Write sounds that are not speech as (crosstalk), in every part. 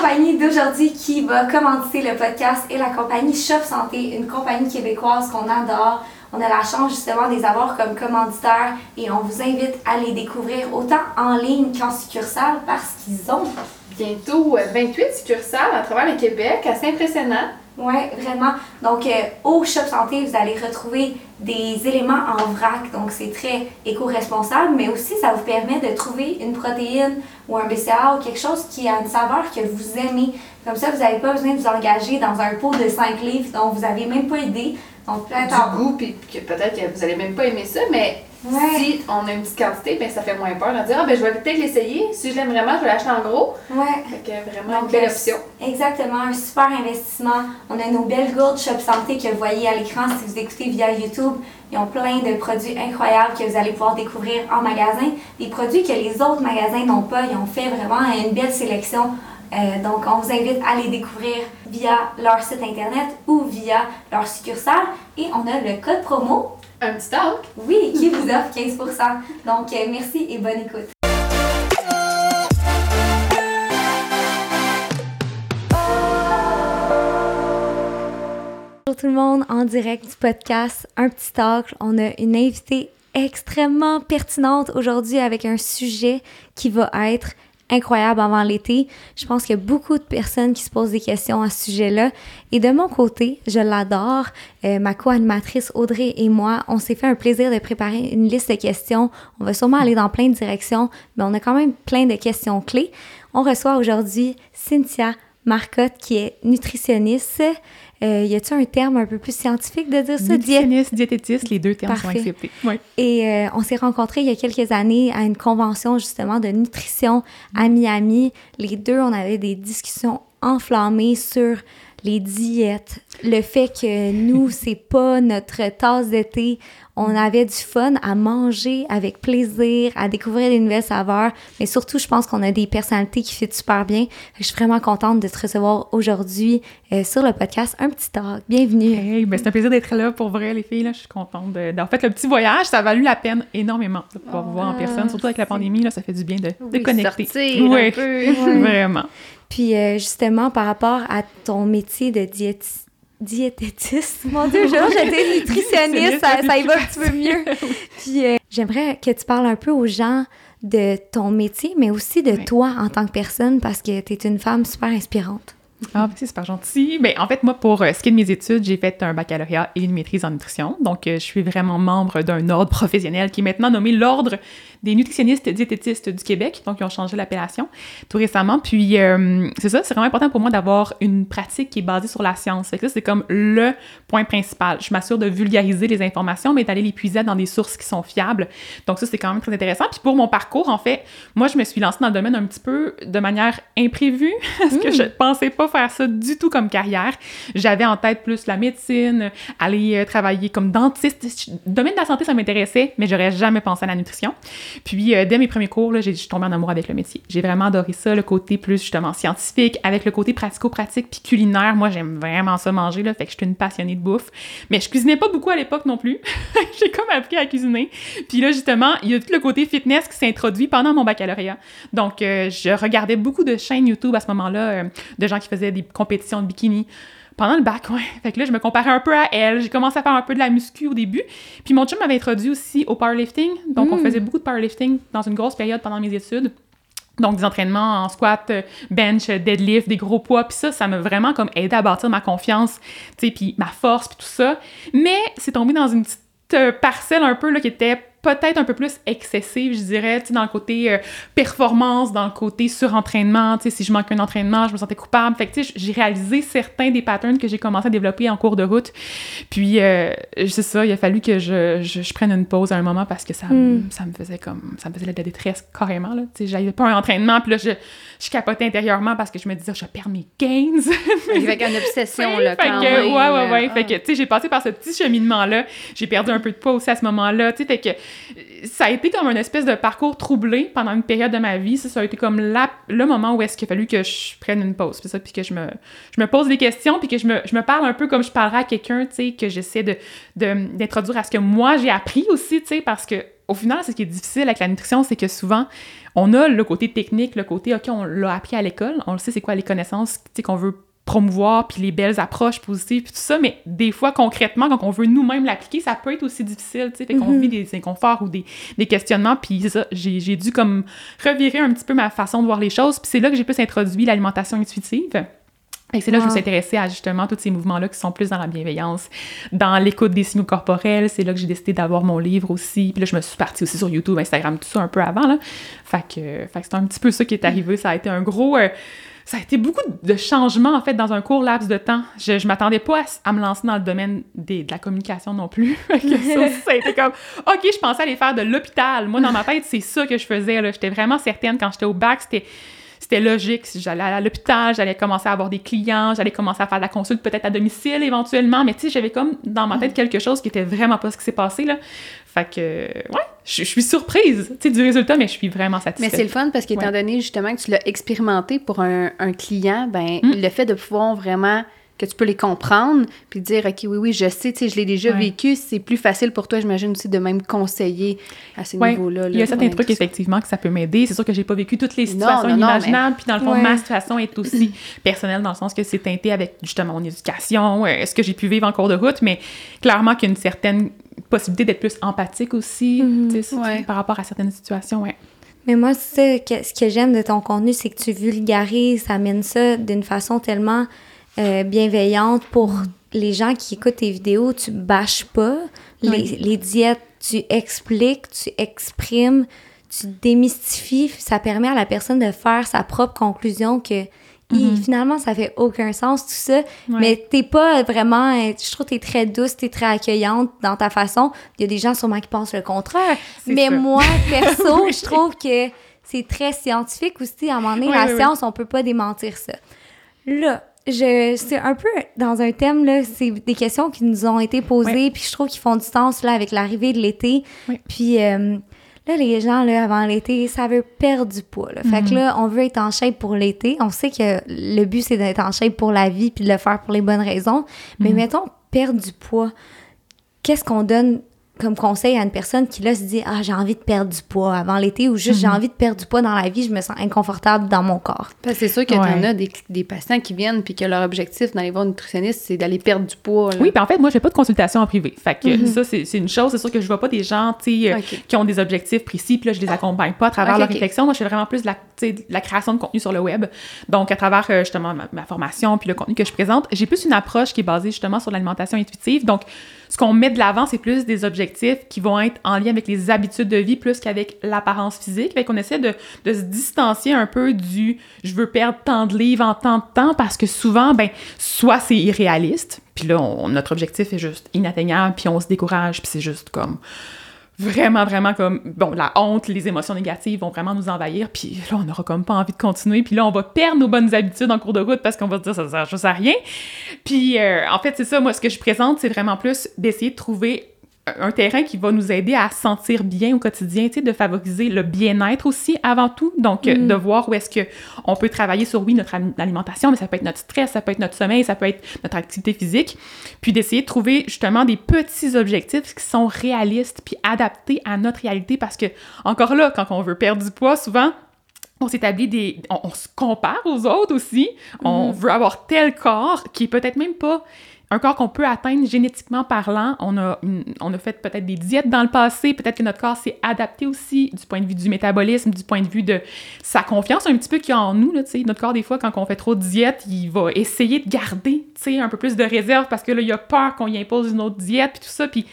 compagnie d'aujourd'hui qui va commencer le podcast est la compagnie Shop Santé, une compagnie québécoise qu'on adore. On a la chance justement de les avoir comme commanditaires et on vous invite à les découvrir autant en ligne qu'en succursale parce qu'ils ont bientôt 28 euh, succursales à travers le Québec, assez impressionnant. Oui, vraiment. Donc, euh, au Shop Santé, vous allez retrouver des éléments en vrac. Donc, c'est très éco-responsable, mais aussi, ça vous permet de trouver une protéine ou un BCA ou quelque chose qui a une saveur que vous aimez. Comme ça, vous n'avez pas besoin de vous engager dans un pot de 5 livres dont vous n'avez même pas idée. Donc, du goût, puis peut-être que vous n'allez même pas aimer ça, mais si on a une petite quantité, ben, ça fait moins peur de dire ah, ben, je vais peut-être l'essayer. Si je l'aime vraiment, je vais l'acheter en gros. Ouais. Fait vraiment une belle option. Exactement, un super investissement. On a nos belles gourdes Shop Santé que vous voyez à l'écran si vous écoutez via YouTube. Ils ont plein de produits incroyables que vous allez pouvoir découvrir en magasin. Des produits que les autres magasins n'ont pas. Ils ont fait vraiment une belle sélection. Euh, donc, on vous invite à les découvrir via leur site internet ou via leur succursale. Et on a le code promo un petit talk. Oui, qui vous offre 15% Donc, euh, merci et bonne écoute. Tout le monde, en direct du podcast Un petit talk. On a une invitée extrêmement pertinente aujourd'hui avec un sujet qui va être incroyable avant l'été. Je pense qu'il y a beaucoup de personnes qui se posent des questions à ce sujet-là. Et de mon côté, je l'adore. Euh, ma co-animatrice Audrey et moi, on s'est fait un plaisir de préparer une liste de questions. On va sûrement aller dans plein de directions, mais on a quand même plein de questions clés. On reçoit aujourd'hui Cynthia Marcotte, qui est nutritionniste. Euh, y a-t-il un terme un peu plus scientifique de dire ça? Nutritionniste, diététiste, les deux termes sont acceptés. Et euh, on s'est rencontrés il y a quelques années à une convention justement de nutrition à Miami. Les deux, on avait des discussions enflammées sur les diètes, le fait que nous, c'est pas notre tasse d'été. On avait du fun à manger avec plaisir, à découvrir des nouvelles saveurs, mais surtout, je pense qu'on a des personnalités qui fit super bien. Je suis vraiment contente de te recevoir aujourd'hui euh, sur le podcast Un Petit Talk. Bienvenue. Hey, ben c'est un plaisir d'être là pour vrai, les filles. Là. Je suis contente d'avoir fait le petit voyage. Ça a valu la peine énormément de pouvoir vous voir en personne, surtout avec la pandémie. Là, ça fait du bien de, de connecter. oui, (laughs) vraiment. Puis euh, justement, par rapport à ton métier de diététiste, diététiste. Mon Dieu, j'étais nutritionniste, ça, ça, y va un petit peu mieux. (laughs) Puis euh, j'aimerais que tu parles un peu aux gens de ton métier, mais aussi de toi en tant que personne, parce que tu es une femme super inspirante. Ah, c'est super gentil. Ben, en fait, moi, pour euh, ce qui est de mes études, j'ai fait un baccalauréat et une maîtrise en nutrition. Donc, je suis vraiment membre d'un ordre professionnel qui est maintenant nommé l'Ordre des nutritionnistes diététistes du Québec, donc ils ont changé l'appellation tout récemment. Puis euh, c'est ça, c'est vraiment important pour moi d'avoir une pratique qui est basée sur la science. Fait que ça, c'est comme le point principal. Je m'assure de vulgariser les informations, mais d'aller les puiser dans des sources qui sont fiables. Donc ça, c'est quand même très intéressant. Puis pour mon parcours, en fait, moi, je me suis lancée dans le domaine un petit peu de manière imprévue, (laughs) parce que je mm. pensais pas faire ça du tout comme carrière. J'avais en tête plus la médecine, aller euh, travailler comme dentiste. Domaine de la santé, ça m'intéressait, mais j'aurais jamais pensé à la nutrition. Puis, euh, dès mes premiers cours, là, je suis tombée en amour avec le métier. J'ai vraiment adoré ça, le côté plus justement scientifique, avec le côté pratico-pratique puis culinaire. Moi, j'aime vraiment ça manger, là, fait que je suis une passionnée de bouffe. Mais je cuisinais pas beaucoup à l'époque non plus. (laughs) j'ai comme appris à cuisiner. Puis là, justement, il y a tout le côté fitness qui s'est introduit pendant mon baccalauréat. Donc, euh, je regardais beaucoup de chaînes YouTube à ce moment-là, de gens qui faisaient des compétitions de bikini pendant le bac, (laughs) ouais. Fait que là, je me comparais un peu à elle. J'ai commencé à faire un peu de la muscu au début. Puis mon chum m'avait introduit aussi au powerlifting. Donc, on hmm. faisait beaucoup de powerlifting dans une grosse période pendant mes études. Donc, des entraînements en squat, bench, deadlift, des gros poids. Puis ça, ça m'a vraiment comme aidé à bâtir ma confiance, tu sais, puis ma force, puis tout ça. Mais c'est tombé dans une petite euh, parcelle un peu là, qui était peut-être un peu plus excessive, je dirais, dans le côté euh, performance, dans le côté surentraînement, si je manque un entraînement, je me sentais coupable. Fait que, j'ai réalisé certains des patterns que j'ai commencé à développer en cours de route. Puis, euh, c'est ça, il a fallu que je, je, prenne une pause à un moment parce que ça, hmm. ça me faisait comme, ça me faisait de la détresse carrément, là. J'avais pas un entraînement, puis là, je, je capotais intérieurement parce que je me disais, je perds mes gains. (laughs) Avec une obsession, là, quand que, Ouais, ouais, ouais. Fait que, tu sais, j'ai passé par ce petit cheminement-là. J'ai perdu un peu de poids aussi à ce moment-là, tu sais, fait que ça a été comme un espèce de parcours troublé pendant une période de ma vie. Ça, ça a été comme le moment où est-ce qu'il a fallu que je prenne une pause. ça, puis que je me, je me pose des questions, puis que je me, je me parle un peu comme je parlerais à quelqu'un, tu sais, que j'essaie de, d'introduire à ce que moi j'ai appris aussi, tu sais, parce que au final, ce qui est difficile avec la nutrition, c'est que souvent, on a le côté technique, le côté, OK, on l'a appris à l'école, on le sait, c'est quoi les connaissances qu'on veut promouvoir, puis les belles approches positives, puis tout ça, mais des fois, concrètement, quand on veut nous-mêmes l'appliquer, ça peut être aussi difficile, tu sais, fait qu'on mm-hmm. vit des inconforts ou des, des questionnements, puis ça, j'ai dû comme revirer un petit peu ma façon de voir les choses, puis c'est là que j'ai plus introduit l'alimentation intuitive. Et c'est là que je me suis intéressée à justement tous ces mouvements-là qui sont plus dans la bienveillance, dans l'écoute des signaux corporels. C'est là que j'ai décidé d'avoir mon livre aussi. Puis là, je me suis partie aussi sur YouTube, Instagram, tout ça un peu avant. Là. Fait que, fait que c'est un petit peu ça qui est arrivé. Ça a été un gros. Euh, ça a été beaucoup de changements, en fait, dans un court laps de temps. Je, je m'attendais pas à, me lancer dans le domaine des, de la communication non plus. (laughs) ça, (laughs) ça, a été comme, OK, je pensais aller faire de l'hôpital. Moi, dans ma tête, c'est ça que je faisais. J'étais vraiment certaine, quand j'étais au bac, c'était c'était logique. J'allais à l'hôpital, j'allais commencer à avoir des clients, j'allais commencer à faire de la consulte peut-être à domicile éventuellement, mais tu sais, j'avais comme dans ma tête quelque chose qui était vraiment pas ce qui s'est passé, là. Fait que, ouais, je, suis surprise, du résultat, mais je suis vraiment satisfaite. Mais c'est le fun parce qu'étant donné justement que tu l'as expérimenté pour un, un client, ben, hmm. le fait de pouvoir vraiment que tu peux les comprendre, puis dire, OK, oui, oui, je sais, tu sais, je l'ai déjà vécu, c'est plus facile pour toi, j'imagine aussi, de même conseiller à ce niveau-là. Il y a certains trucs, effectivement, que ça peut m'aider. C'est sûr que j'ai pas vécu toutes les situations imaginables, puis dans le fond, ma situation est aussi (clears throat) personnelle, dans le sens que c'est teinté avec, justement, mon éducation, euh, ce que j'ai pu vivre en cours de route, mais clairement qu'il y a une certaine possibilité d'être plus empathique aussi, mm-hmm. par rapport à certaines situations, ouais. Mais moi, ce que j'aime de ton contenu, c'est que tu vulgarises, ça amène ça d'une façon tellement euh, bienveillante pour les gens qui écoutent tes vidéos. Tu bâches pas les, diètes, tu expliques, tu exprimes, tu démystifies. Ça permet à la personne de faire sa propre conclusion que mm-hmm. finalement, ça fait aucun sens, tout ça. Mais t'es pas vraiment. Je trouve que t'es très douce, t'es très accueillante dans ta façon. Il y a des gens sûrement qui pensent le contraire. Mais moi, (laughs) perso, je trouve que c'est très scientifique aussi. À un moment donné, la science, on peut pas démentir ça. Là, je c'est un peu dans un thème là c'est des questions qui nous ont été posées puis je trouve qu'ils font du sens là avec l'arrivée de l'été puis euh, là les gens là avant l'été ça veut perdre du poids là. fait que mhm. là on veut être en shape pour l'été on sait que le but c'est d'être en shape pour la vie puis de le faire pour les bonnes raisons mais mhm. mettons perdre du poids qu'est-ce qu'on donne comme conseil à une personne qui là se dit ah j'ai envie de perdre du poids. Avant l'été ou juste j'ai mhm. envie de perdre du poids dans la vie je me sens inconfortable dans mon corps. Parce que c'est sûr que tu en as des, des, patients qui viennent puis que leur objectif dans les voir nutritionniste c'est d'aller perdre du poids oui puis en fait moi j'ai pas de consultation en privé. Fait que mhm. ça c'est une chose c'est sûr que je vois pas des gens tu euh, qui ont des objectifs précis puis là je les accompagne pas à travers leur réflexion. Moi je fais vraiment plus de la, la création de contenu sur le web. Donc à travers euh, justement ma, ma, formation puis le contenu que je présente j'ai plus une approche qui est basée justement sur l'alimentation intuitive. Donc ce qu'on met de l'avant, c'est plus des objectifs qui vont être en lien avec les habitudes de vie plus qu'avec l'apparence physique. Fait qu'on essaie de, de, se distancier un peu du je veux perdre tant de livres en tant de temps parce que souvent, ben, soit c'est irréaliste, puis là, notre objectif est juste inatteignable, puis on se décourage, puis c'est juste comme vraiment, vraiment comme, bon, la honte, les émotions négatives vont vraiment nous envahir, puis là, on n'aura comme pas envie de continuer, puis là, on va perdre nos bonnes habitudes en cours de route parce qu'on va se dire, ça sert juste à rien. Puis, euh, en fait, c'est ça, moi, ce que je présente, c'est vraiment plus d'essayer de trouver un terrain qui va nous aider à sentir bien au quotidien, tu sais, de favoriser le bien-être aussi avant tout. Donc, euh, mm. de voir où est-ce que on peut travailler sur, oui, notre alimentation, mais ça peut être notre stress, ça peut être notre sommeil, ça peut être notre activité physique. Puis d'essayer de trouver justement des petits objectifs qui sont réalistes puis adaptés à notre réalité parce que, encore là, quand on veut perdre du poids, souvent, on s'établit des... On, se compare aux autres aussi. On mm. veut avoir tel corps qui est peut-être même pas un corps qu'on peut atteindre génétiquement parlant. On a, on a fait peut-être des diètes dans le passé, peut-être que notre corps s'est adapté aussi du point de vue du métabolisme, du point de vue de sa confiance un petit peu qu'il y a en nous. Là, notre corps, des fois, quand on fait trop de diètes, il va essayer de garder un peu plus de réserve parce que là, il a peur qu'on y impose une autre diète, puis tout ça. Puis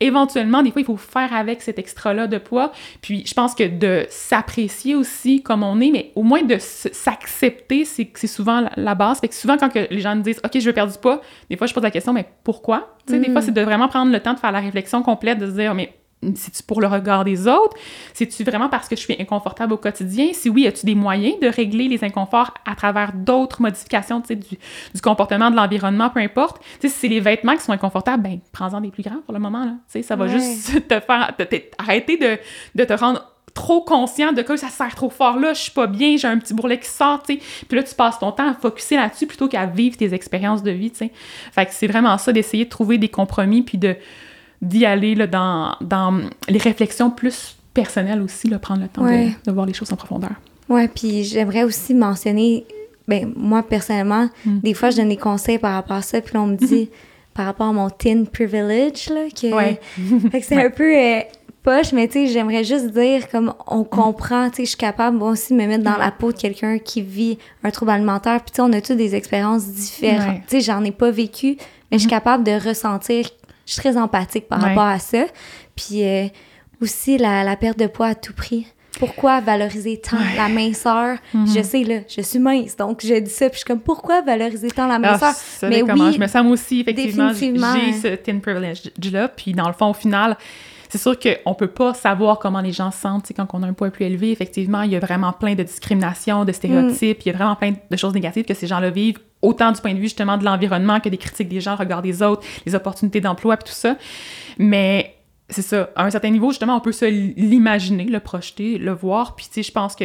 éventuellement, des fois, il faut faire avec cet extra-là de poids. Puis je pense que de s'apprécier aussi comme on est, mais au moins de s'accepter, c'est souvent la base. Fait que souvent, quand que les gens me disent « OK, je veux perdre du poids », des fois, je pose la question « Mais pourquoi? » Tu sais, des fois, mm. c'est de vraiment prendre le temps de faire la réflexion complète, de se dire « Mais c'est-tu pour le regard des autres? C'est-tu vraiment parce que je suis inconfortable au quotidien? Si oui, as-tu des moyens de régler les inconforts à travers d'autres modifications du, du comportement, de l'environnement, peu importe? si c'est les vêtements qui sont inconfortables, ben prends-en des plus grands pour le moment. Là. ça va juste (laughs) te faire arrêter de, de te rendre trop conscient de que ça sert trop fort là, je suis pas bien, j'ai un petit bourrelet qui sort, tu sais. Puis là, tu passes ton temps à focuser là-dessus plutôt qu'à vivre tes expériences de vie, tu sais. Fait que c'est vraiment ça, d'essayer de trouver des compromis puis de d'y aller là, dans, dans les réflexions plus personnelles aussi, là, prendre le temps de, voir les choses en profondeur. Ouais, puis j'aimerais aussi mentionner, ben moi personnellement, mm. des fois je donne des conseils par rapport à ça, puis on me dit (laughs) par rapport à mon teen privilege là que, ouais. (laughs) que c'est un peu euh, poche, mais tu sais, j'aimerais juste dire comme on mm. comprend, tu sais, je suis capable moi aussi de me mettre dans la peau de quelqu'un qui vit un trouble alimentaire, puis tu sais, on a tous des expériences différentes. Tu sais, j'en ai pas vécu, mais je suis capable de ressentir je suis très empathique par rapport à ça. Puis euh, aussi la, la, perte de poids à tout prix. Pourquoi valoriser tant la minceur? Mm-hmm. Je sais, là, je suis mince, donc je dis ça, puis je suis comme, pourquoi valoriser tant la ah, minceur? mais oui, je me sens aussi, effectivement, j'ai ce thin privilege-là, puis dans le fond, au final, c'est sûr qu'on ne peut pas savoir comment les gens se sentent quand on a un poids plus élevé. Effectivement, il y a vraiment plein de discriminations, de stéréotypes, il y a vraiment plein de choses négatives que ces gens-là vivent, autant du point de vue justement de l'environnement que des critiques des gens, le regard des autres, les opportunités d'emploi, et tout ça. Mais c'est ça, à un certain niveau, justement, on peut se l'imaginer, le projeter, le voir. Puis, tu sais, je pense que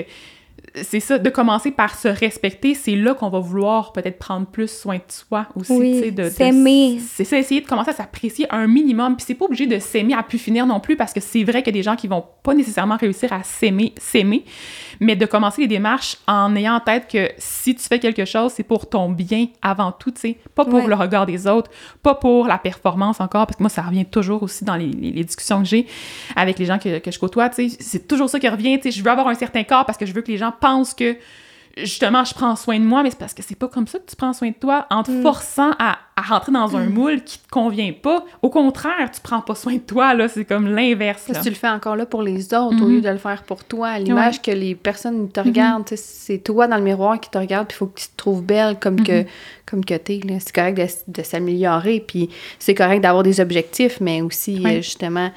c'est ça, de commencer par se respecter, c'est là qu'on va vouloir peut-être prendre plus soin de soi aussi. Oui, de s'aimer. C'est ça, essayer de commencer à s'apprécier un minimum. Puis c'est pas obligé de s'aimer à plus finir non plus, parce que c'est vrai qu'il y a des gens qui vont pas nécessairement réussir à s'aimer, s'aimer, mais de commencer les démarches en ayant en tête que si tu fais quelque chose, c'est pour ton bien avant tout, tu sais, pas pour le regard des autres, pas pour la performance encore, parce que moi, ça revient toujours aussi dans les, les, discussions que j'ai avec les gens que, que je côtoie, tu sais, c'est toujours ça qui revient, tu sais, je veux avoir un certain corps parce que je veux que les gens pense que justement, je prends soin de moi, mais c'est parce que c'est pas comme ça que tu prends soin de toi en te mm. forçant à, rentrer dans un mm. moule qui te convient pas. Au contraire, tu prends pas soin de toi, là, c'est comme l'inverse. Tu le fais encore là pour les autres au mm-hmm. lieu de le faire pour toi. L'image que les personnes te regardent, c'est toi dans le miroir qui te regarde, puis il faut que tu te trouves belle comme que mm-hmm. comme que t'es. C'est correct de, s'améliorer, puis c'est correct d'avoir des objectifs, mais aussi, euh, justement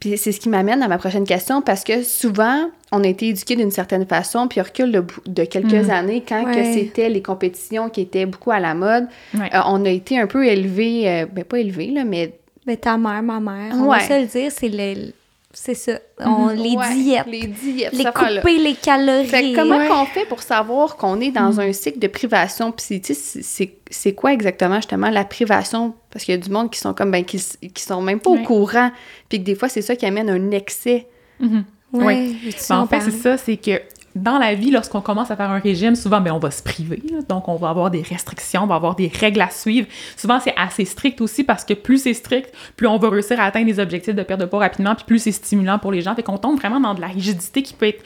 puis c'est ce qui m'amène à ma prochaine question parce que souvent, on a été éduqués d'une certaine façon, puis on recule de, quelques mm. années, quand que c'était les compétitions qui étaient beaucoup à la mode, euh, on a été un peu élevés, euh, ben pas élevés, là, mais... Mais ta mère, ma mère, on va se le dire, c'est le, c'est ça. On, les diètes. Les diètes. Les couper les calories. Fait comment on fait pour savoir qu'on est dans mm. un cycle de privation? Puis, c'est quoi exactement, justement, la privation? Parce qu'il y a du monde qui sont comme, ben, qui, qui sont même pas au courant. Puis que des fois, c'est ça qui amène un excès. Oui. Ben, en fait, c'est ça, c'est que dans la vie, lorsqu'on commence à faire un régime, souvent, ben, on va se priver. Donc, on va avoir des restrictions, on va avoir des règles à suivre. Souvent, c'est assez strict aussi parce que plus c'est strict, plus on va réussir à atteindre des objectifs de perte de poids rapidement, puis plus c'est stimulant pour les gens. Fait qu'on tombe vraiment dans de la rigidité qui peut être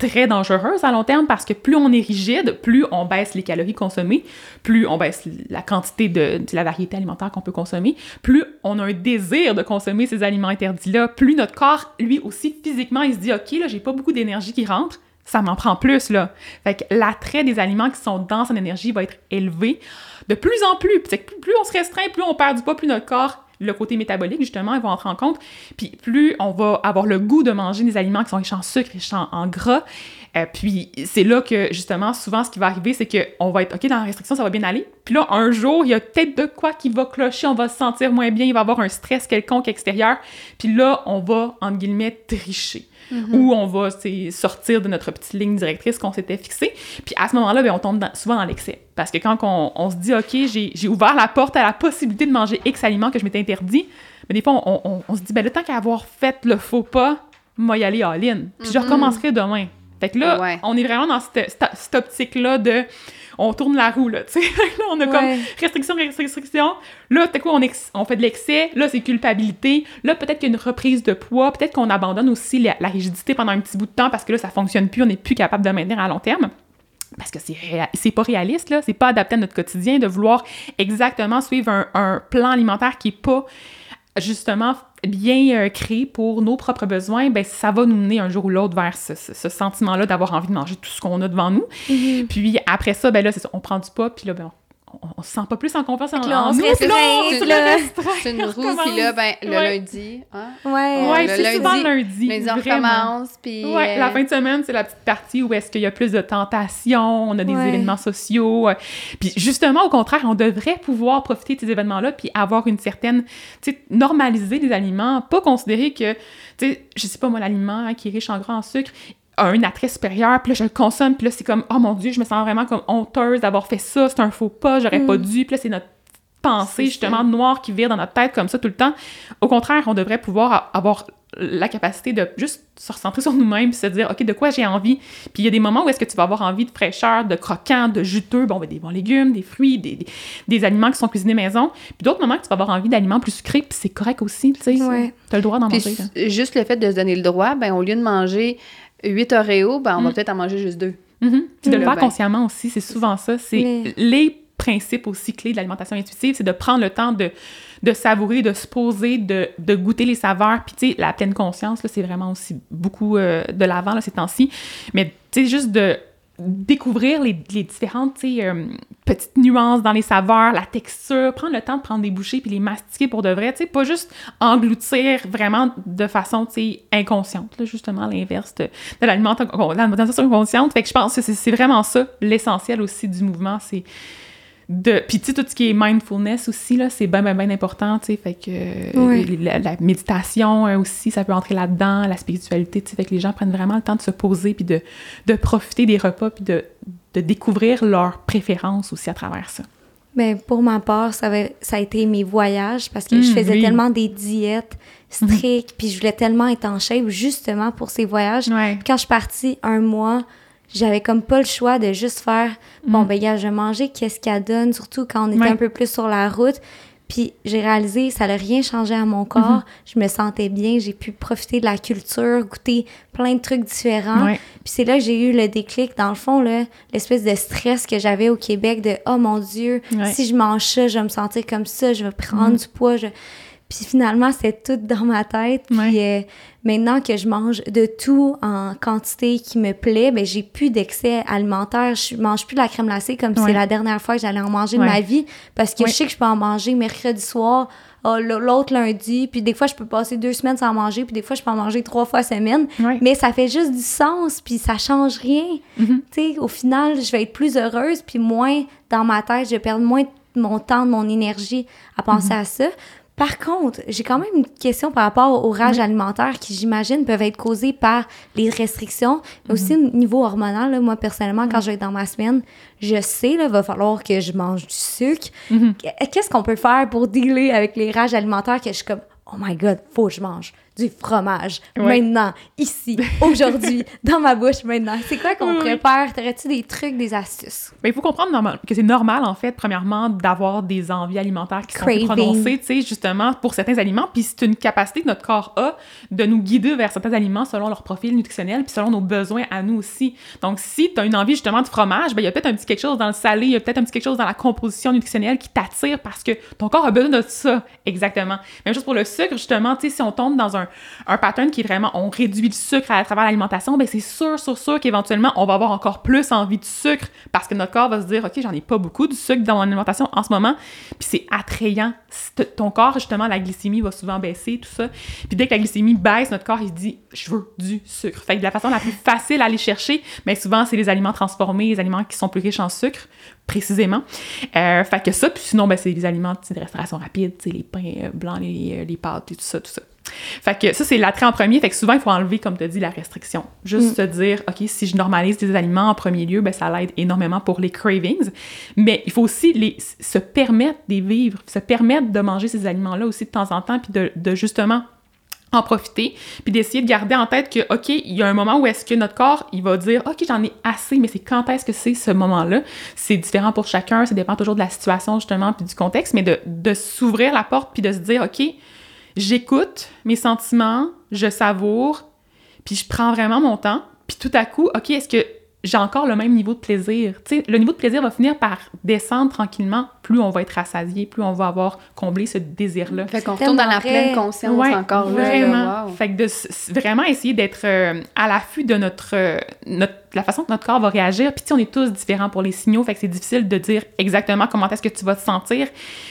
très dangereuse à long terme parce que plus on est rigide, plus on baisse les calories consommées, plus on baisse la quantité de, la variété alimentaire qu'on peut consommer, plus on a un désir de consommer ces aliments interdits-là, plus notre corps, lui aussi, physiquement, il se dit, OK, là, j'ai pas beaucoup d'énergie qui rentre, ça m'en prend plus, là. Fait que l'attrait des aliments qui sont denses en énergie va être élevé de plus en plus. plus on se restreint, plus on perd du poids, plus notre corps, le côté métabolique, justement, il va entrer en compte. Puis plus on va avoir le goût de manger des aliments qui sont riches en sucre, riches en, gras. Euh, puis c'est là que, justement, souvent, ce qui va arriver, c'est qu'on va être, OK, dans la restriction, ça va bien aller. Puis là, un jour, il y a peut-être de quoi qui va clocher, on va se sentir moins bien, il va avoir un stress quelconque extérieur. Puis là, on va, entre guillemets, tricher. Mm-hmm. où on va sortir de notre petite ligne directrice qu'on s'était fixée. Puis à ce moment-là, ben, on tombe souvent dans l'excès. Parce que quand on, se dit, OK, j'ai ouvert la porte à la possibilité de manger X aliments que je m'étais interdit, mais des fois, on, se dit, ben, le temps qu'à avoir fait le faux pas, moi y aller all-in. Puis je mm-hmm. recommencerai demain. Fait que là, on est vraiment dans cette, cette optique-là de on tourne la roue, là, tu sais. (laughs) là, on a comme restriction, restriction. Là, t'as quoi, on, on fait de l'excès. Là, c'est culpabilité. Là, peut-être qu'il y a une reprise de poids. Peut-être qu'on abandonne aussi la, rigidité pendant un petit bout de temps parce que là, ça fonctionne plus. On n'est plus capable de maintenir à long terme parce que c'est pas réaliste, là, c'est pas adapté à notre quotidien de vouloir exactement suivre un, un plan alimentaire qui est pas justement bien euh, créé pour nos propres besoins, ben ça va nous mener un jour ou l'autre vers ce, sentiment-là d'avoir envie de manger tout ce qu'on a devant nous. Mm-hmm. Puis après ça, ben là, c'est ça, on prend du poids, puis là, ben, on, se sent pas plus en confiance en, là, on nous, se là. C'est une (laughs) roue, puis là, ben, le Ouais. lundi, hein? Ouais. C'est souvent lundi- lundi. Lundi, on recommence, puis... Ouais, euh, la fin de semaine, c'est la petite partie où est-ce qu'il y a plus de tentations, on a des Ouais. événements sociaux. euh, Puis justement, au contraire, on devrait pouvoir profiter de ces événements-là puis avoir une certaine, tu sais, normaliser les aliments, pas considérer que, tu sais, je sais pas moi, l'aliment hein, qui est riche en gras, en sucre, un attrait supérieur, puis là, je le consomme, puis là, c'est comme, oh mon Dieu, je me sens vraiment comme honteuse d'avoir fait ça, c'est un faux pas, j'aurais pas dû, puis là, c'est notre pensée, justement, noire qui vire dans notre tête comme ça tout le temps. Au contraire, on devrait pouvoir avoir la capacité de juste se recentrer (laughs) sur nous-mêmes, puis se dire, OK, de quoi j'ai envie? Puis il y a des moments où est-ce que tu vas avoir envie de fraîcheur, de croquant, de juteux, bon, ben, des bons légumes, des fruits, des, des, des aliments qui sont cuisinés maison. Puis d'autres moments que tu vas avoir envie d'aliments plus sucrés, puis c'est correct aussi, tu sais. Ouais. T'as le droit d'en manger. là. s- juste le fait de se donner le droit, ben, au lieu de manger 8 Oreos, ben, on va Mm. peut-être en manger juste deux. Mhm. Puis de le faire Ben, consciemment aussi, c'est souvent ça. C'est Mais- les principes aussi clés de l'alimentation intuitive, c'est de prendre le temps de, de savourer, de se poser, de, de goûter les saveurs. Puis, tu sais, la pleine conscience, là, c'est vraiment aussi beaucoup euh, de l'avant, là, ces temps-ci. Mais, tu sais, juste de découvrir les, les différentes, euh, petites nuances dans les saveurs, la texture, prendre le temps de prendre des bouchées puis les mastiquer pour de vrai, tu sais, pas juste engloutir vraiment de façon, inconsciente, là, justement, l'inverse de, de l'alimentation consciente. Fait que je pense que c'est vraiment ça, l'essentiel aussi du mouvement, c'est de... Puis, tu sais, tout ce qui est mindfulness aussi, là, c'est bien, bien, bien important, tu sais, fait que euh, la, la méditation euh, aussi, ça peut entrer là-dedans, la spiritualité, tu sais, fait que les gens prennent vraiment le temps de se poser puis de, de profiter des repas puis de, de découvrir leurs préférences aussi à travers ça. Ben, pour ma part, ça, avait- ça a été mes voyages parce que je Mm, faisais oui. tellement des diètes strictes, puis je voulais tellement être en shape justement pour ces voyages. Ouais. Quand je suis partie un mois, j'avais comme pas le choix de juste faire bon, Mm. ben, gars, je vais manger, qu'est-ce qu'elle donne, surtout quand on était Ouais. un peu plus sur la route. Puis j'ai réalisé, ça n'a rien changé à mon corps. Mm-hmm. Je me sentais bien, j'ai pu profiter de la culture, goûter plein de trucs différents. Ouais. Puis c'est là que j'ai eu le déclic, dans le fond, là, l'espèce de stress que j'avais au Québec de « Oh mon Dieu, Ouais. si je mange ça, je vais me sentir comme ça, je vais prendre du poids. je- Puis finalement, c'était tout dans ma tête. Puis Ouais. euh, maintenant que je mange de tout en quantité qui me plaît, ben j'ai plus d'excès alimentaire. Je mange plus de la crème glacée comme si Ouais. c'est la dernière fois que j'allais en manger Ouais. de ma vie. Parce que je sais que je peux en manger mercredi soir, l- l'autre lundi, puis des fois, je peux passer deux semaines sans manger, puis des fois, je peux en manger trois fois semaine. Mais ça fait juste du sens, puis ça change rien. Mhm. Tu sais, au final, je vais être plus heureuse, puis moins dans ma tête, je vais perdre moins de mon temps, de mon énergie à penser Mhm. à ça. Par contre, j'ai quand même une question par rapport aux rages alimentaires qui, j'imagine, peuvent être causées par les restrictions, mais aussi Mhm. au niveau hormonal. là. moi, personnellement, quand je vais être dans ma semaine, je sais, il va falloir que je mange du sucre. Mhm. Qu'est-ce qu'on peut faire pour dealer avec les rages alimentaires que je suis comme, oh my god, faut que je mange? Du fromage Ouais. maintenant, ici, aujourd'hui, (laughs) dans ma bouche maintenant. C'est quoi qu'on Oui, prépare? T'aurais-tu des trucs, des astuces? Ben, il faut comprendre normal- que c'est normal, en fait, premièrement, d'avoir des envies alimentaires qui sont prononcées, tu sais, justement, pour certains aliments. Puis c'est une capacité que notre corps a de nous guider vers certains aliments selon leur profil nutritionnel puis selon nos besoins à nous aussi. Donc, si tu as une envie, justement, de fromage, ben, il y a peut-être un petit quelque chose dans le salé, il y a peut-être un petit quelque chose dans la composition nutritionnelle qui t'attire parce que ton corps a besoin de ça, exactement. Même chose pour le sucre, justement, tu sais, si on tombe dans un, un pattern qui est vraiment, on réduit le sucre à travers l'alimentation, ben c'est sûr, sûr, sûr qu'éventuellement, on va avoir encore plus envie de sucre parce que notre corps va se dire, OK, j'en ai pas beaucoup de sucre dans mon alimentation en ce moment, puis c'est attrayant. Ton corps, justement, la glycémie va souvent baisser, tout ça. Puis dès que la glycémie baisse, notre corps, il dit, je veux du sucre. Fait que de la façon la plus facile à aller chercher, mais souvent, c'est les aliments transformés, les aliments qui sont plus riches en sucre, précisément. Euh, fait que ça, puis sinon, ben, c'est les aliments de restauration rapide, les pains euh, blancs, les, euh, les pâtes et tout ça, tout ça. Fait que ça, c'est l'attrait en premier. Fait que souvent, il faut enlever, comme tu as dit, la restriction. Juste se dire, OK, si je normalise des aliments en premier lieu, ben, ça l'aide énormément pour les cravings. Mais il faut aussi les, se permettre d'y vivre, se permettre de manger ces aliments-là aussi de temps en temps, puis de, de justement en profiter, puis d'essayer de garder en tête que, OK, il y a un moment où est-ce que notre corps, il va dire, OK, j'en ai assez, mais c'est quand est-ce que c'est ce moment-là? C'est différent pour chacun, ça dépend toujours de la situation, justement, puis du contexte, mais de, de s'ouvrir la porte, puis de se dire, OK, j'écoute mes sentiments, je savoure, puis je prends vraiment mon temps, puis tout à coup, OK, est-ce que j'ai encore le même niveau de plaisir? Tu sais, le niveau de plaisir va finir par descendre tranquillement, plus on va être rassasié, plus on va avoir comblé ce désir-là. Fait qu'on retourne dans la tellement pleine vrai. conscience Ouais, encore vraiment. là, wow. Fait que de vraiment essayer d'être euh, à l'affût de notre, euh, notre la façon que notre corps va réagir. Puis, tu sais, on est tous différents pour les signaux, fait que c'est difficile de dire exactement comment est-ce que tu vas te sentir.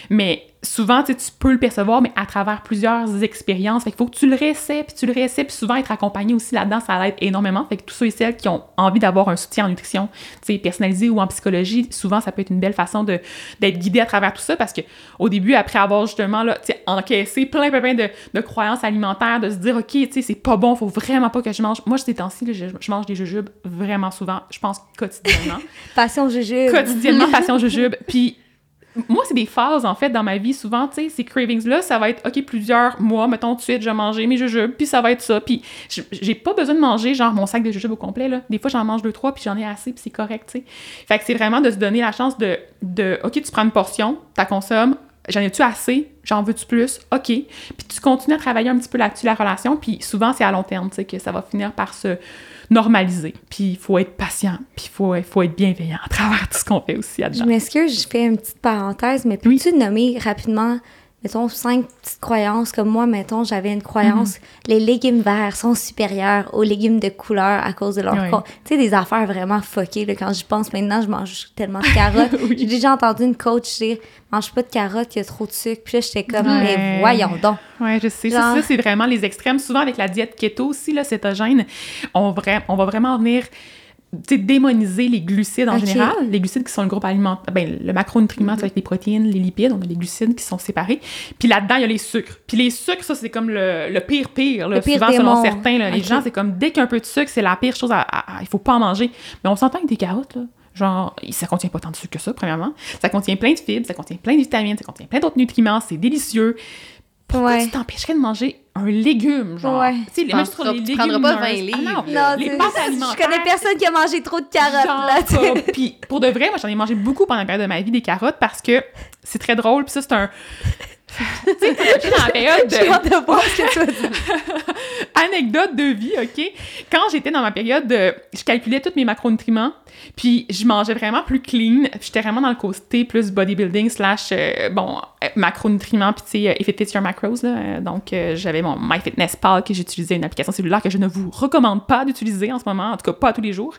Mais souvent, tu peux le percevoir, mais à travers plusieurs expériences. Fait qu'il faut que tu le réessaies, puis tu le réessaies, puis souvent être accompagné aussi là-dedans, ça aide énormément. Fait que tous ceux et celles qui ont envie d'avoir un soutien en nutrition, tu sais, personnalisé ou en psychologie, souvent, ça peut être une belle façon de, d'être guidé à travers tout ça, parce que au début, après avoir justement, là, tu sais, encaissé plein, plein, plein de, de, croyances alimentaires, de se dire, OK, tu sais, c'est pas bon, faut vraiment pas que je mange. Moi, ces temps-ci, je, je, mange des jujubes vraiment souvent, je pense quotidiennement. (laughs) passion jujube. Quotidiennement, passion jujube. Puis moi, c'est des phases, en fait, dans ma vie. Souvent, tu sais, ces cravings-là, ça va être, OK, plusieurs mois, mettons, tout de suite, je vais manger mes jujubes, puis ça va être ça. Puis j'ai pas besoin de manger, genre, mon sac de jujubes au complet, là. Des fois, j'en mange deux, trois, puis j'en ai assez, puis c'est correct, tu sais. Fait que c'est vraiment de se donner la chance de, de, OK, tu prends une portion, la consommes, j'en ai-tu assez? J'en veux-tu plus? OK. Puis tu continues à travailler un petit peu là-dessus, la relation, puis souvent, c'est à long terme, tu sais, que ça va finir par se normaliser. Puis il faut être patient, puis il faut, faut être bienveillant à travers tout ce qu'on fait aussi là-dedans. Je m'excuse, je fais une petite parenthèse, mais peux-tu nommer rapidement mettons, cinq petites croyances, comme moi, mettons, j'avais une croyance, mhm. les légumes verts sont supérieurs aux légumes de couleur à cause de leur Tu sais, des affaires vraiment fuckées, là, quand j'y pense maintenant, je mange tellement de carottes. (laughs) J'ai déjà entendu une coach dire, mange pas de carottes, il y a trop de sucre. Puis là, j'étais comme, mais voyons donc. Oui, je sais. Ça, c'est vraiment les extrêmes. Souvent, avec la diète keto aussi, là, cétogène, on, on va vraiment venir démoniser les glucides en général, les glucides qui sont le groupe alimentaire, ben, le macronutriment, avec les protéines, les lipides, on a les glucides qui sont séparés. Puis là-dedans, il y a les sucres. Puis les sucres, ça, c'est comme le, le pire pire. Là, le pire souvent, selon certains, là, les gens, c'est comme dès qu'il y a un peu de sucre, c'est la pire chose à, Il faut pas en manger. Mais on s'entend avec des carottes, là. Genre, ça contient pas tant de sucre que ça, premièrement. Ça contient plein de fibres, ça contient plein de vitamines, ça contient plein d'autres nutriments, c'est délicieux. Pourquoi tu t'empêcherais de manger un légume, genre? Ouais. Tu sais, les, sur les légumes. Tu pas 20 livres. Ah non, les pâtes alimentaires. Je connais personne qui a mangé trop de carottes, là. Puis, pour de vrai, moi, j'en ai mangé beaucoup pendant la période de ma vie, des carottes, parce que c'est très drôle. Puis ça, c'est un... tu sais, dans la période de... (laughs) de voir ce que tu vas (laughs) Anecdote de vie, OK? Quand j'étais dans ma période de... Je calculais tous mes macronutriments, puis je mangeais vraiment plus clean. J'étais vraiment dans le côté plus bodybuilding slash, euh, bon, euh, macronutriments, puis tu sais, euh, effectuer sur macros, là. Donc, j'avais mon MyFitnessPal que j'utilisais, une application cellulaire que je ne vous recommande pas d'utiliser en ce moment, en tout cas pas tous les jours.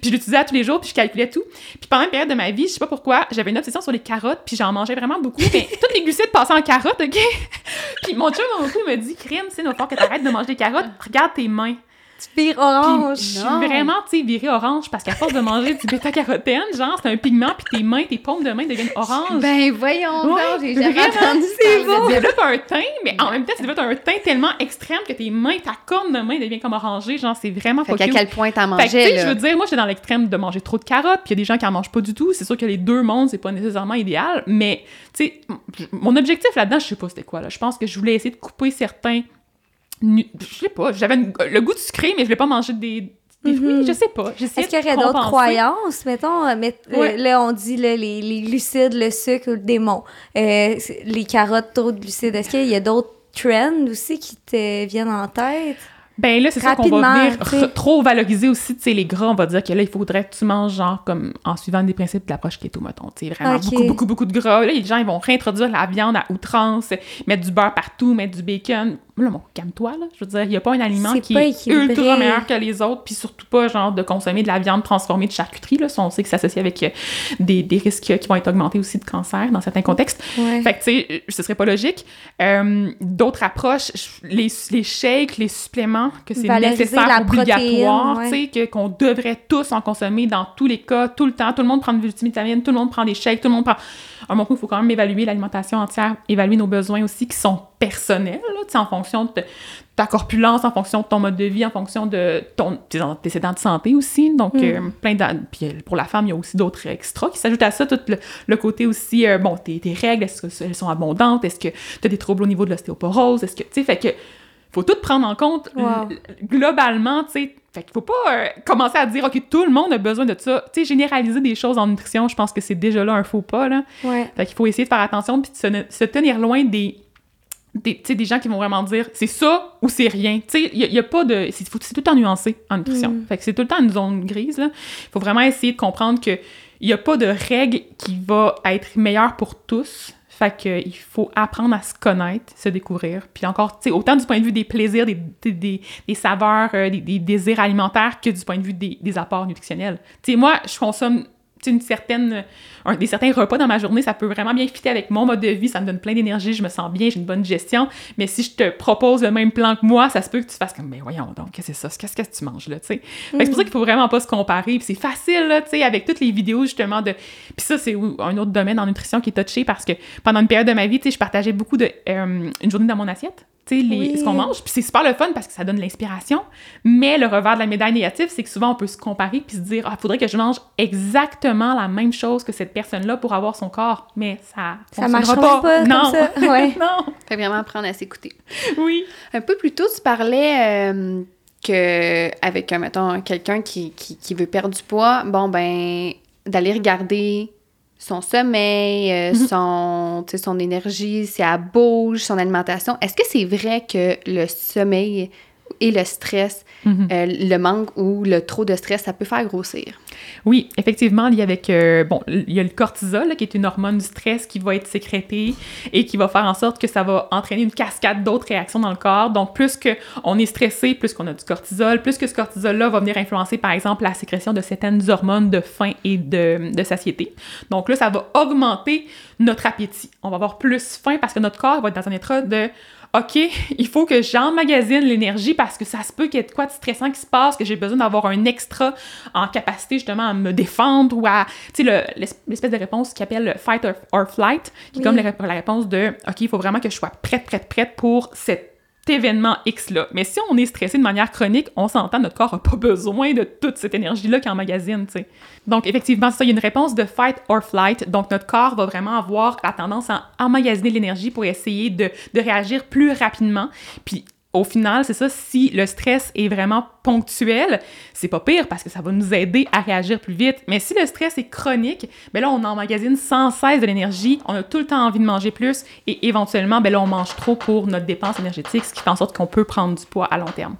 Puis je l'utilisais à tous les jours, puis je calculais tout. Puis pendant une période de ma vie, je sais pas pourquoi, j'avais une obsession sur les carottes, puis j'en mangeais vraiment beaucoup, mais (laughs) toutes les glucides passaient en carottes, OK? (laughs) puis mon chum, mon coup, me dit, crème, c'est nos que t'arrêtes de manger des carottes, regarde tes mains. Tu vires orange. je suis vraiment, tu sais, virée orange parce qu'à force de manger du bêta-carotène, genre, c'est un pigment, puis tes mains, tes paumes de main deviennent oranges. Ben voyons, ouais, j'ai jamais entendu ça. Tu développes un teint, mais en même temps, tu développes un teint tellement extrême que tes mains, ta corne de main devient comme orangée. Genre, c'est vraiment pas À quel point t'as mangé, fait que, je veux dire, moi, j'étais dans l'extrême de manger trop de carottes, puis il y a des gens qui en mangent pas du tout. C'est sûr que les deux mondes, c'est pas nécessairement idéal, mais, tu sais, mon objectif là-dedans, je sais pas c'était quoi, là. Je pense que je voulais essayer de couper certains je sais pas, j'avais le goût de sucré, mais je voulais pas manger des, des fruits, mhm. je sais pas. Est-ce qu'il y aurait d'autres croyances? Mettons, euh, euh, là, on dit les, les, glucides, le sucre, le démon. Euh, les carottes, trop de glucides. Est-ce qu'il y a d'autres trends aussi qui te viennent en tête? Ben là, c'est ça qu'on va venir trop valoriser aussi, tu sais, les gras, on va dire que là, il faudrait que tu manges genre comme en suivant des principes de l'approche keto, mettons, tu sais, vraiment beaucoup, beaucoup, beaucoup de gras. Là, les gens, ils vont réintroduire la viande à outrance, mettre du beurre partout, mettre du bacon là, mon calme-toi, là. Je veux dire, il n'y a pas un aliment qui est ultra meilleur que les autres, puis surtout pas, genre, de consommer de la viande transformée de charcuterie, là. on sait que ça s'associe avec euh, des, des, risques qui vont être augmentés aussi de cancer dans certains contextes. Fait que, tu sais, ce serait pas logique. Euh, d'autres approches, les, les shakes, les suppléments, que c'est nécessaire, obligatoire, tu sais, qu'on devrait tous en consommer dans tous les cas, tout le temps. Tout le monde prend des vitamines, tout le monde prend des shakes, tout le monde prend... À un moment, il faut quand même évaluer l'alimentation entière, évaluer nos besoins aussi qui sont personnels, là, en fonction de ta corpulence, en fonction de ton mode de vie, en fonction de ton, tes antécédents de santé aussi. Donc, mm. euh, plein de... Puis euh, pour la femme, il y a aussi d'autres extras qui s'ajoutent à ça. Tout le, côté aussi, euh, bon, tes, tes règles, est-ce qu'elles sont abondantes? Est-ce que tu as des troubles au niveau de l'ostéoporose? Est-ce que, tu sais, fait que faut tout prendre en compte globalement, tu sais. Fait qu'il faut pas commencer à dire, OK, tout le monde a besoin de ça. Tu sais, généraliser des choses en nutrition, je pense que c'est déjà là un faux pas, là. Fait qu'il faut essayer de faire attention puis de se tenir loin des des, des gens qui vont vraiment dire c'est ça ou c'est rien. Il n'y a, pas de. C'est tout le temps nuancé en nutrition. Mm. Fait que c'est tout le temps une zone grise. Il faut vraiment essayer de comprendre qu'il n'y a pas de règle qui va être meilleure pour tous. Fait qu'il faut apprendre à se connaître, se découvrir. Puis encore, tu sais, autant du point de vue des plaisirs, des, des, saveurs, euh, des, désirs alimentaires que du point de vue des, apports nutritionnels. Tu sais, moi, je consomme une certaine, des certains repas dans ma journée, ça peut vraiment bien fitter avec mon mode de vie, ça me donne plein d'énergie, je me sens bien, j'ai une bonne gestion. Mais si je te propose le même plan que moi, ça se peut que tu fasses comme, mais voyons donc, qu'est-ce que c'est ça? Qu'est-ce que tu manges là, tu sais? C'est pour ça qu'il faut vraiment pas se comparer. Puis c'est facile, là, tu sais, avec toutes les vidéos justement de. Puis ça, c'est un autre domaine en nutrition qui est touché parce que pendant une période de ma vie, tu sais, je partageais beaucoup de. Euh, une journée dans mon assiette les, ce qu'on mange. Puis c'est super le fun parce que ça donne l'inspiration. Mais le revers de la médaille négative, c'est que souvent on peut se comparer puis se dire Ah, faudrait que je mange exactement la même chose que cette personne-là pour avoir son corps. Mais ça ça marchera pas. non. Comme ça. (laughs) Ouais. non. Faut vraiment apprendre à s'écouter. Oui. Un peu plus tôt, tu parlais. Euh, que avec mettons quelqu'un qui, qui, qui veut perdre du poids bon ben d'aller regarder son sommeil, euh, mhm. son, son énergie, si elle bouge, son alimentation. Est-ce que c'est vrai que le sommeil et le stress, mhm. euh, le manque ou le trop de stress, ça peut faire grossir? Oui, effectivement, lié avec, euh, bon, il y a le cortisol, qui est une hormone du stress qui va être sécrétée et qui va faire en sorte que ça va entraîner une cascade d'autres réactions dans le corps. Donc, plus qu'on est stressé, plus qu'on a du cortisol, plus que ce cortisol-là va venir influencer, par exemple, la sécrétion de certaines hormones de faim et de, de satiété. Donc là, ça va augmenter notre appétit. On va avoir plus faim parce que notre corps va être dans un état de OK, (laughs) il faut que j'emmagasine l'énergie parce que ça se peut qu'il y ait de quoi de stressant qui se passe, que j'ai besoin d'avoir un extra en capacité justement à me défendre ou à, tu sais, l'espèce de réponse qui appelle fight or, flight, qui est comme la, la, réponse de OK, il faut vraiment que je sois prête, prête, prête pour cette événement X-là. Mais si on est stressé de manière chronique, on s'entend, notre corps n'a pas (laughs) besoin de toute cette énergie-là qui emmagasine, tu sais. Donc, effectivement, ça, il y a une réponse de fight or flight. Donc, notre corps va vraiment avoir la tendance à emmagasiner l'énergie pour essayer de, de réagir plus rapidement. Puis, au final, c'est ça, si le stress est vraiment ponctuel, c'est pas pire parce que ça va nous aider à réagir plus vite. Mais si le stress est chronique, ben là, on emmagasine sans cesse de l'énergie, on a tout le temps envie de manger plus et éventuellement, ben là, on mange trop pour notre dépense énergétique, ce qui fait en sorte qu'on peut prendre du poids à long terme.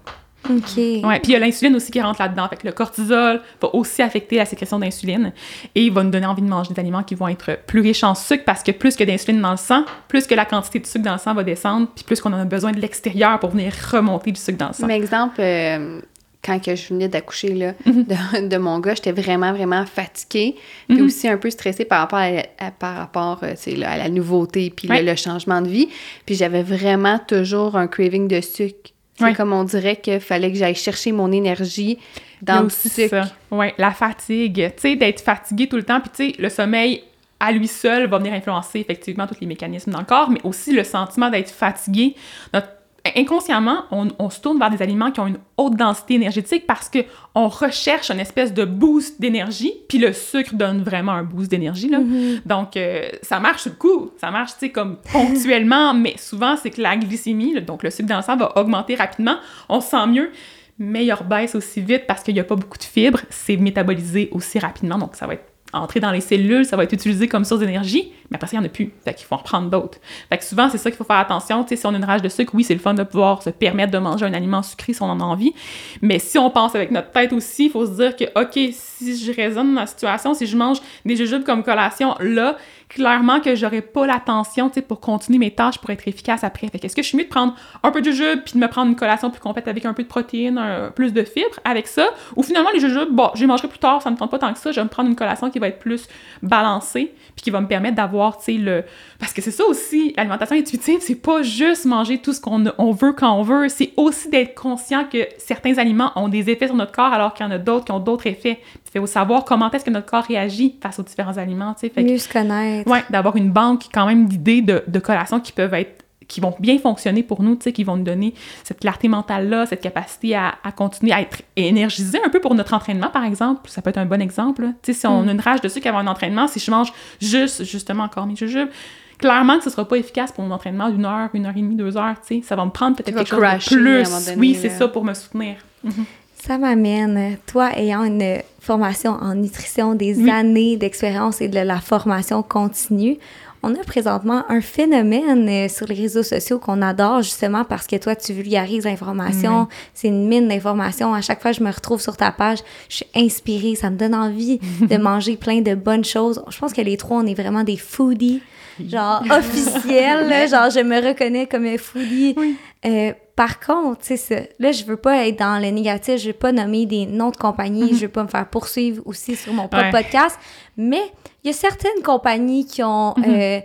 OK. Ouais, puis il y a l'insuline aussi qui rentre là-dedans. Fait que le cortisol va aussi affecter la sécrétion d'insuline et il va nous donner envie de manger des aliments qui vont être plus riches en sucre parce que plus que d'insuline dans le sang, plus que la quantité de sucre dans le sang va descendre, puis plus qu'on en a besoin de l'extérieur pour venir remonter du sucre dans le sang. Mais exemple, euh, quand que je venais d'accoucher là, (laughs) mhm. de, mon gars, j'étais vraiment, vraiment fatiguée. Puis mhm. aussi un peu stressée par rapport à, par rapport, euh, à la nouveauté, puis le, changement de vie. Puis j'avais vraiment toujours un craving de sucre. C'est comme on dirait qu'il fallait que j'aille chercher mon énergie dans le sucre. Oui, la fatigue. Tu sais, d'être fatigué tout le temps. Puis tu sais, le sommeil à lui seul va venir influencer effectivement tous les mécanismes dans le corps, mais aussi le sentiment d'être fatigué. Notre inconsciemment, on, se tourne vers des aliments qui ont une haute densité énergétique parce que on recherche une espèce de boost d'énergie, puis le sucre donne vraiment un boost d'énergie. Mm-hmm. Donc, euh, ça marche sur le coup, ça marche, tu sais, comme ponctuellement, (laughs) mais souvent, c'est que la glycémie, donc le sucre dans le sang, va augmenter rapidement, on se sent mieux, mais il baisse aussi vite parce qu'il n'y a pas beaucoup de fibres, c'est métabolisé aussi rapidement, donc ça va être entrer dans les cellules, ça va être utilisé comme source d'énergie, mais après ça, il n'y en a plus. Fait faut en reprendre d'autres. Souvent, c'est ça qu'il faut faire attention. Si on a une rage de sucre, oui, c'est le fun de pouvoir se permettre de manger un aliment sucré si on en a envie. Mais si on pense avec notre tête aussi, il faut se dire que, OK, si je raisonne la situation, si je mange des jujubes comme collation, là, clairement que j'aurais pas l'attention, pour continuer mes tâches pour être efficace après. Fait qu'est-ce que je suis mieux de prendre un peu de jujube puis de me prendre une collation plus complète avec un peu de protéines, plus de fibres avec ça, ou finalement les jujubes, bon, je les mangerai plus tard, ça me tente pas tant que ça, je vais me prendre une collation qui va être plus balancée puis qui va me permettre d'avoir, tu sais, le... Parce que c'est ça aussi, l'alimentation intuitive, c'est pas juste manger tout ce qu'on on veut quand on veut, c'est aussi d'être conscient que certains aliments ont des effets sur notre corps alors qu'il y en a d'autres qui ont d'autres effets. Il faut savoir comment est-ce que notre corps réagit face aux différents aliments, tu sais. Fait Mieux se connaître. Ouais, d'avoir une banque quand même d'idées de, de collations qui peuvent être qui vont bien fonctionner pour nous, qui vont nous donner cette clarté mentale-là, cette capacité à, à, continuer à être énergisé un peu pour notre entraînement, par exemple. Ça peut être un bon exemple. Si on mm. a une rage de sucre avant un entraînement, si je mange juste, justement, encore mes jujubes, clairement que ce sera pas efficace pour mon entraînement d'une heure, une heure et demie, deux heures. Ça va me prendre peut-être quelque chose de plus. oui, c'est ça, pour me soutenir. Mm-hmm. Ça m'amène, toi ayant une formation en nutrition, des années d'expérience et de la formation continue, on a présentement un phénomène euh, sur les réseaux sociaux qu'on adore justement parce que toi, tu vulgarises l'information. C'est une mine d'informations. À chaque fois je me retrouve sur ta page, je suis inspirée. Ça me donne envie (laughs) de manger plein de bonnes choses. Je pense que les trois, on est vraiment des foodies, genre officiels. (laughs) genre, je me reconnais comme un foodie. Euh, par contre, tu sais, là, je veux pas être dans le négatif, je veux pas nommer des noms de compagnies, je veux pas me faire poursuivre aussi sur mon propre podcast, mais il y a certaines compagnies qui ont mhm. euh,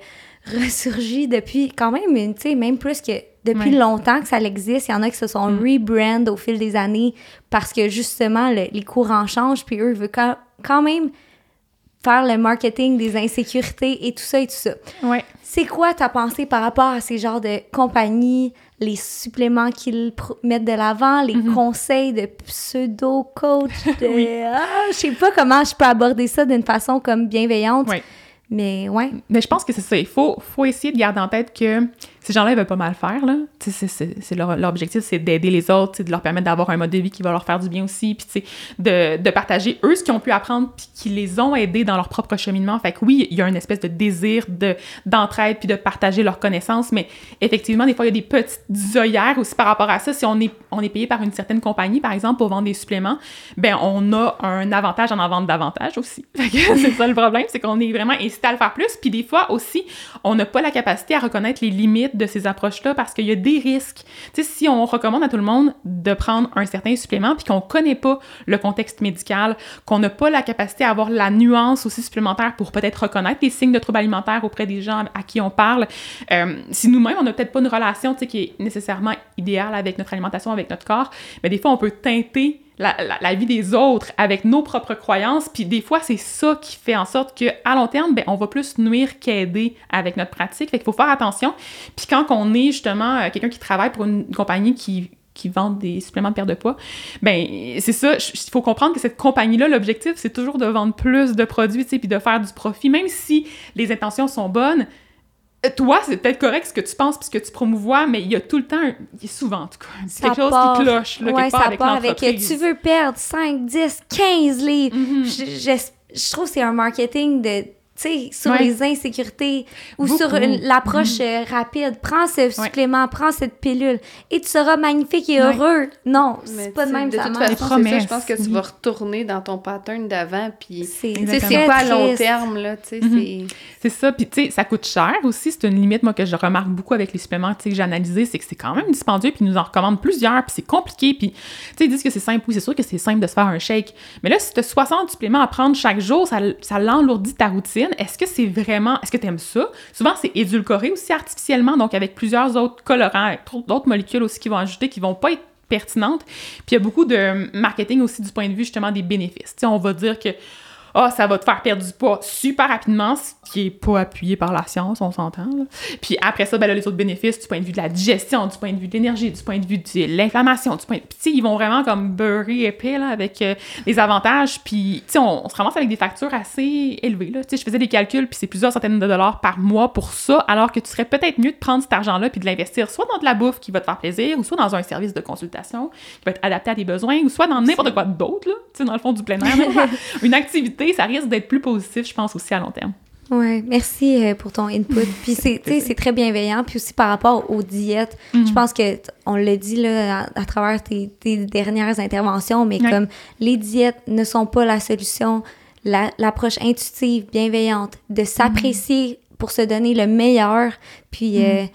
(laughs) ressurgi depuis quand même, tu sais, même plus que depuis longtemps que ça existe. Il y en a qui se sont mm. rebrand au fil des années parce que justement, les courants changent, puis eux, ils veulent quand, même faire le marketing des insécurités et tout ça et tout ça. Ouais. C'est quoi ta pensée par rapport à ces genres de compagnies, les suppléments qu'ils mettent de l'avant, les mhm. conseils de pseudo-coach, (laughs) de... ah, je sais pas comment je peux aborder ça d'une façon comme bienveillante. Mais ouais. Mais je pense que c'est ça. Il faut, faut essayer de garder en tête que ces gens-là, ils veulent pas mal faire, là. C'est leur, objectif, c'est d'aider les autres, de leur permettre d'avoir un mode de vie qui va leur faire du bien aussi, puis de, de partager eux ce qu'ils ont pu apprendre, puis qui les ont aidés dans leur propre cheminement. Fait que oui, il y a une espèce de désir d'entraide, puis de partager leurs connaissances, mais effectivement, des fois, il y a des petites œillères aussi par rapport à ça. Si on est, on est payé par une certaine compagnie, par exemple, pour vendre des suppléments, ben on a un avantage en en vendre davantage aussi. (laughs) c'est ça le problème, c'est qu'on est vraiment incité à le faire plus, puis des fois aussi, on n'a pas la capacité à reconnaître les limites de ces approches-là parce qu'il y a des risques. Si on recommande à tout le monde de prendre un certain supplément puis qu'on connaît pas le contexte médical, qu'on n'a pas la capacité à avoir la nuance aussi supplémentaire pour peut-être reconnaître les signes de troubles alimentaires auprès des gens à qui on parle, euh, si nous-mêmes, on n'a peut-être pas une relation, qui est nécessairement idéale avec notre alimentation, avec notre corps, mais des fois, on peut teinter la, vie des autres avec nos propres croyances. Puis des fois, c'est ça qui fait en sorte qu'à long terme, ben, on va plus nuire qu'aider avec notre pratique. Fait qu'il faut faire attention. Puis quand on est justement euh, quelqu'un qui travaille pour une compagnie qui qui des suppléments de perte de poids, ben c'est ça, il faut comprendre que cette compagnie-là, l'objectif, c'est toujours de vendre plus de produits, tu sais, puis de faire du profit, même si les intentions sont bonnes, toi, c'est peut-être correct ce que tu penses puis ce que tu promouvois, mais il y a tout le temps, il y a souvent en tout cas, quelque chose qui cloche là, quelque part ça avec part avec tu veux perdre 5, 10, 15 livres. Mm-hmm. je, je, trouve que c'est un marketing de sur les insécurités ou sur l'approche mhm. euh, rapide. Prends ce supplément, prends cette pilule et tu seras magnifique et heureux. Non, c'est pas de même de toute façon, ça, je pense que tu vas retourner dans ton pattern d'avant puis c'est pas à long terme là, tu sais, mhm. c'est ça puis tu sais ça coûte cher aussi, c'est une limite moi que je remarque beaucoup avec les suppléments que j'ai analysé, c'est que c'est quand même dispendieux puis ils nous en recommandent plusieurs puis c'est compliqué puis tu sais ils disent que c'est simple, oui, c'est sûr que c'est simple de se faire un shake. Mais là si tu as 60 suppléments à prendre chaque jour, ça, ça l'enlourdit ta routine est-ce que c'est vraiment, est-ce que tu aimes ça? Souvent, c'est édulcoré aussi artificiellement, donc avec plusieurs autres colorants, d'autres molécules aussi qui vont ajouter, qui vont pas être pertinentes. Puis il y a beaucoup de marketing aussi du point de vue justement des bénéfices. on va dire que ah, ça va te faire perdre du poids super rapidement, ce qui est pas appuyé par la science, on s'entend. Puis après ça, ben là, les autres bénéfices du point de vue de la digestion, du point de vue de l'énergie, du point de vue de l'inflammation, du point de... Puis ils vont vraiment comme beurrer épais là, avec euh, les avantages. Puis tu sais, on, se ramasse avec des factures assez élevées. Là. Je faisais des calculs, puis c'est plusieurs centaines de dollars par mois pour ça, alors que tu serais peut-être mieux de prendre cet argent-là puis de l'investir soit dans de la bouffe qui va te faire plaisir, ou soit dans un service de consultation qui va être adapté à tes besoins, ou soit dans n'importe quoi d'autre, dans le fond du plein air. (laughs) une activité ça risque d'être plus positif, je pense, aussi à long terme. Oui, merci euh, pour ton input. (laughs) Puis c'est très bienveillant. Puis aussi par rapport aux diètes, je mhm. pense que on l'a dit là, à, travers tes, dernières interventions, mais comme les diètes ne sont pas la solution, l'approche intuitive, bienveillante, de s'apprécier pour se donner le meilleur, puis mhm. euh,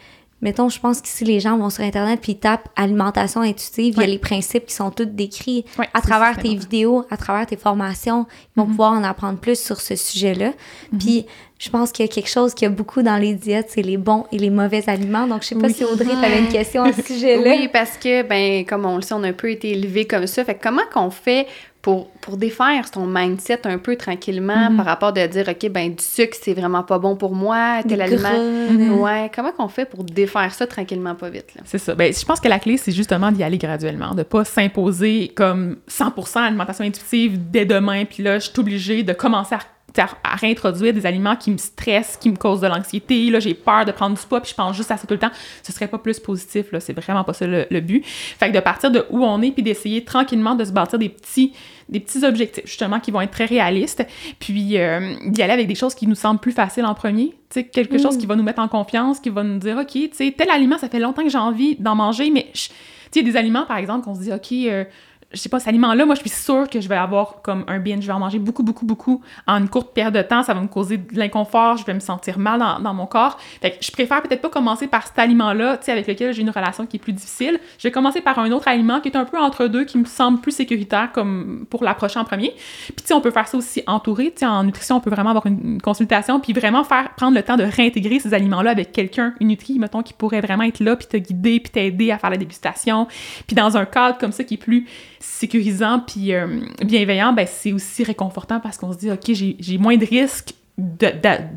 Mettons, je pense que si les gens vont sur Internet puis tapent alimentation intuitive, il y a les principes qui sont tous décrits à travers tes vidéos, à travers tes formations. Ils vont mm-hmm. pouvoir en apprendre plus sur ce sujet-là. Mm-hmm. Puis, je pense qu'il y a quelque chose qu'il y a beaucoup dans les diètes, c'est les bons et les mauvais aliments. Donc, je sais pas si Audrey, tu avais une question à ce (laughs) sujet-là. Oui, parce que, ben, comme on le sait, on a un peu été élevé comme ça. Fait comment qu'on fait pour, pour défaire ton mindset un peu tranquillement mhm. par rapport de dire, OK, ben du sucre, c'est vraiment pas bon pour moi, tel aliment. Mhm. Ouais, comment qu'on fait pour défaire ça tranquillement, pas vite? C'est ça. Ben, je pense que la clé, c'est justement d'y aller graduellement, de pas s'imposer comme 100% alimentation intuitive dès demain, puis là, je suis obligée de commencer à à, réintroduire des aliments qui me stressent, qui me causent de l'anxiété, là, j'ai peur de prendre du poids, puis je pense juste à ça tout le temps, ce serait pas plus positif, là, c'est vraiment pas ça le, but. Fait que de partir de où on est, puis d'essayer tranquillement de se bâtir des petits, des petits objectifs, justement, qui vont être très réalistes, puis euh, d'y aller avec des choses qui nous semblent plus faciles en premier, tu sais, quelque chose mm. qui va nous mettre en confiance, qui va nous dire, OK, tu sais, tel aliment, ça fait longtemps que j'ai envie d'en manger, mais, tu sais, des aliments, par exemple, qu'on se dit, OK, euh, je sais pas, cet aliment-là, moi, je suis sûre que je vais avoir comme un binge. Je vais en manger beaucoup, beaucoup, beaucoup en une courte période de temps. Ça va me causer de l'inconfort. Je vais me sentir mal dans, mon corps. Fait que je préfère peut-être pas commencer par cet aliment-là, tu sais, avec lequel j'ai une relation qui est plus difficile. Je vais commencer par un autre aliment qui est un peu entre deux, qui me semble plus sécuritaire comme pour l'approcher en premier. Puis, tu sais, on peut faire ça aussi entouré. En nutrition, on peut vraiment avoir une, consultation puis vraiment faire prendre le temps de réintégrer ces aliments-là avec quelqu'un, une nutri, mettons, qui pourrait vraiment être là puis te guider puis t'aider à faire la dégustation. Puis dans un cadre comme ça qui est plus sécurisant puis euh, bienveillant, ben c'est aussi réconfortant parce qu'on se dit, OK, j'ai moins de risques de,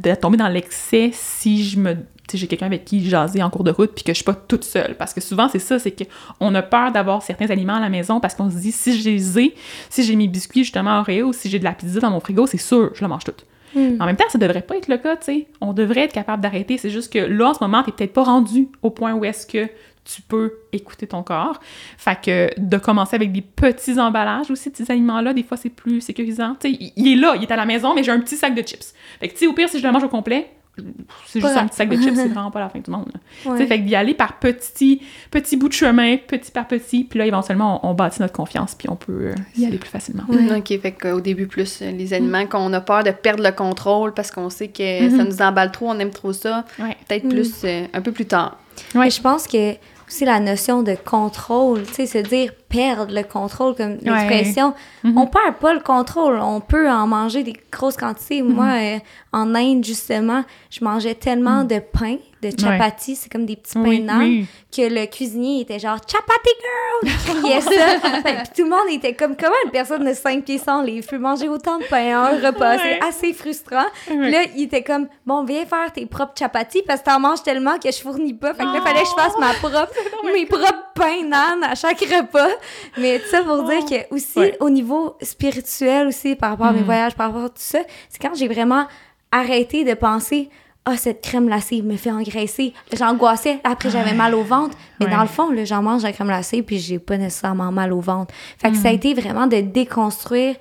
de, tomber dans l'excès si je me j'ai quelqu'un avec qui jaser en cours de route puis que je suis pas toute seule parce que souvent c'est ça c'est qu'on a peur d'avoir certains aliments à la maison parce qu'on se dit si j'ai si j'ai mes biscuits justement Oreo si j'ai de la pizza dans mon frigo c'est sûr je la mange toute hmm. En même temps, ça devrait pas être le cas, tu sais. On devrait être capable d'arrêter. C'est juste que là, en ce moment, t'es peut-être pas rendu au point où est-ce que tu peux écouter ton corps. Fait que de commencer avec des petits emballages aussi de ces aliments-là, des fois, c'est plus sécurisant. Tu sais, il est là, il est à la maison, mais j'ai un petit sac de chips. Fait que, tu sais, au pire, si je le mange au complet, c'est juste un petit sac de chips, c'est (laughs) vraiment pas la fin du monde. Tu sais, fait que d'y aller par petits, petits bouts de chemin, petit par petit, puis là, éventuellement, on, bâtit notre confiance, puis on peut euh, y aller plus facilement. OK, fait qu'au début, plus euh, les aliments qu'on a peur de perdre le contrôle parce qu'on sait que ça mm-hmm. nous emballe trop, on aime trop ça. Peut-être mm. plus euh, un peu plus tard. Ouais. Je pense que aussi la notion de contrôle, tu sais, se dire perdre le contrôle comme l'expression. Mm-hmm. On perd pas le contrôle, on peut en manger des grosses quantités. Moi, mm-hmm. en Inde, justement, je mangeais tellement mm. de pain de chapati, c'est comme des petits pains d'âne, que le cuisinier était genre chapati girl, criait ça. (laughs) puis tout le monde était comme comment une personne de 5 pieds sans les peut manger autant de pain à un repas, c'est assez frustrant. Puis là, il était comme bon, viens faire tes propres chapati parce que t'en manges tellement que je fournis pas. Fait que là, fallait que je fasse ma propre (laughs) mes propres pains d'âne à chaque repas. Mais ça pour dire oh. que aussi au niveau spirituel aussi par rapport à mes mm. voyages, par rapport à tout ça, c'est quand j'ai vraiment arrêté de penser ah, cette crème glacée me fait engraisser. J'angoissais. Après, j'avais mal au ventre. Mais dans le fond, j'en mange la crème glacée, puis j'ai pas nécessairement mal au ventre. Fait que ça a mm. été vraiment de déconstruire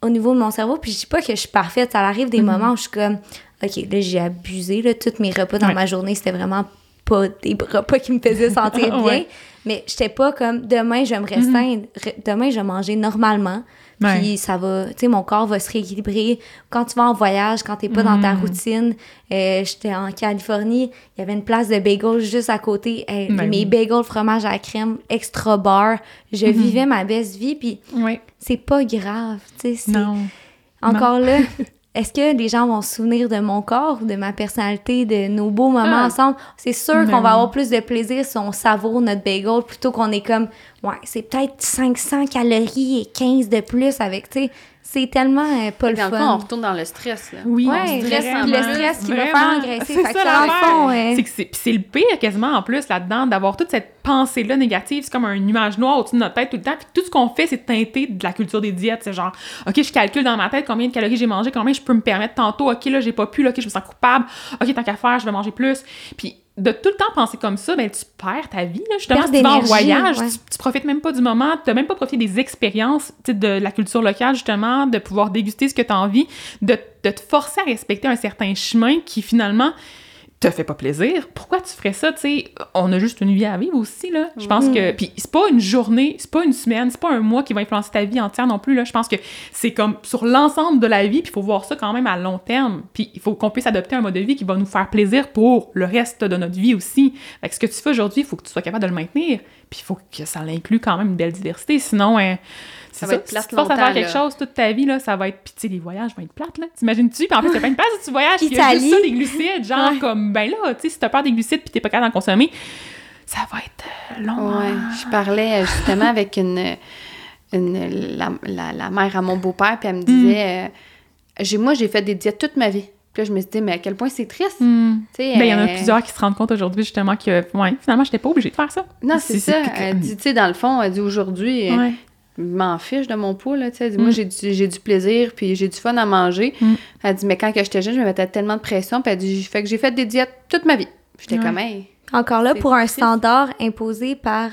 au niveau de mon cerveau. Puis je dis pas que je suis parfaite. Ça arrive des mm-hmm. moments où je suis comme, OK, là, j'ai abusé. Là, tous mes repas dans ma journée, c'était vraiment pas des repas qui me faisaient sentir (laughs) bien. Mais j'étais pas comme, demain, je vais me mm-hmm. restreindre. Demain, je vais manger normalement. Puis ça va, tu sais, mon corps va se rééquilibrer. Quand tu vas en voyage, quand t'es pas dans ta mm. routine, euh, j'étais en Californie, il y avait une place de bagels juste à côté. Ben mes bagels fromage à la crème extra bar. Je mm-hmm. vivais ma best vie, puis c'est pas grave, tu sais. Encore là, (laughs) est-ce que les gens vont se souvenir de mon corps, de ma personnalité, de nos beaux moments ah. ensemble? C'est sûr qu'on va avoir plus de plaisir si on savoure notre bagel plutôt qu'on est comme, ouais, c'est peut-être 500 calories et 15 de plus avec, tu sais, c'est tellement euh, pas le fun. Dans le fond, on retourne dans le stress. Là. Oui, ouais, le stress qui va faire engraisser. C'est ça, fond, C'est le pire quasiment en plus là-dedans, d'avoir toute cette pensée-là négative. C'est comme un nuage noir au-dessus de notre tête tout le temps. Puis tout ce qu'on fait, c'est teinter de la culture des diètes. C'est genre, OK, je calcule dans ma tête combien de calories j'ai mangé, combien je peux me permettre tantôt. OK, là, j'ai pas pu, là, OK, je me sens coupable. OK, tant qu'à faire, je vais manger plus. Puis de tout le temps penser comme ça, ben, tu perds ta vie. Là. Justement, tu vas en voyage, tu, profites même pas du moment, tu n'as même pas profité des expériences de la culture locale, justement, de pouvoir déguster ce que tu as envie, de, de, te forcer à respecter un certain chemin qui, finalement, te fait pas plaisir, pourquoi tu ferais ça, tu sais? On a juste une vie à vivre aussi, là. Je pense que... Puis c'est pas une journée, c'est pas une semaine, c'est pas un mois qui va influencer ta vie entière non plus, là. Je pense que c'est comme sur l'ensemble de la vie, puis il faut voir ça quand même à long terme. Puis il faut qu'on puisse adopter un mode de vie qui va nous faire plaisir pour le reste de notre vie aussi. Fait que ce que tu fais aujourd'hui, il faut que tu sois capable de le maintenir. Puis il faut que ça l'inclue quand même une belle diversité, sinon... Hein, ça va être plate si tu à faire quelque chose toute ta vie, là, ça va être... Puis, tu sais, les voyages vont être plates, là. T'imagines-tu? Puis en plus, t'as pas une place où tu voyages, puis il y a juste ça, des glucides, genre comme... Ben là, tu sais, si t'as peur des glucides puis t'es pas capable d'en consommer, ça va être euh, long. Ouais, je parlais euh, justement avec une... une la, la, mère à mon beau-père, puis elle me mm. disait... Euh, moi, j'ai fait des diètes toute ma vie. Puis là, je me suis dit, mais à quel point c'est triste? Mm. Ben, il y en a plusieurs qui se rendent compte aujourd'hui, justement, que, ouais, finalement, j'étais pas obligée de faire ça. Non, c'est ça. Elle dit, tu sais, dans le fond, elle dit aujourd'hui, m'en fiche de mon poids, là, tu sais. Elle dit, Moi, Mm. j'ai du, j'ai du plaisir, puis j'ai du fun à manger. Mm. Elle dit, mais quand que j'étais jeune, je me mettais tellement de pression, puis elle dit, fait que j'ai fait des diètes toute ma vie. J'étais comme, hey. Encore là, pour un standard imposé par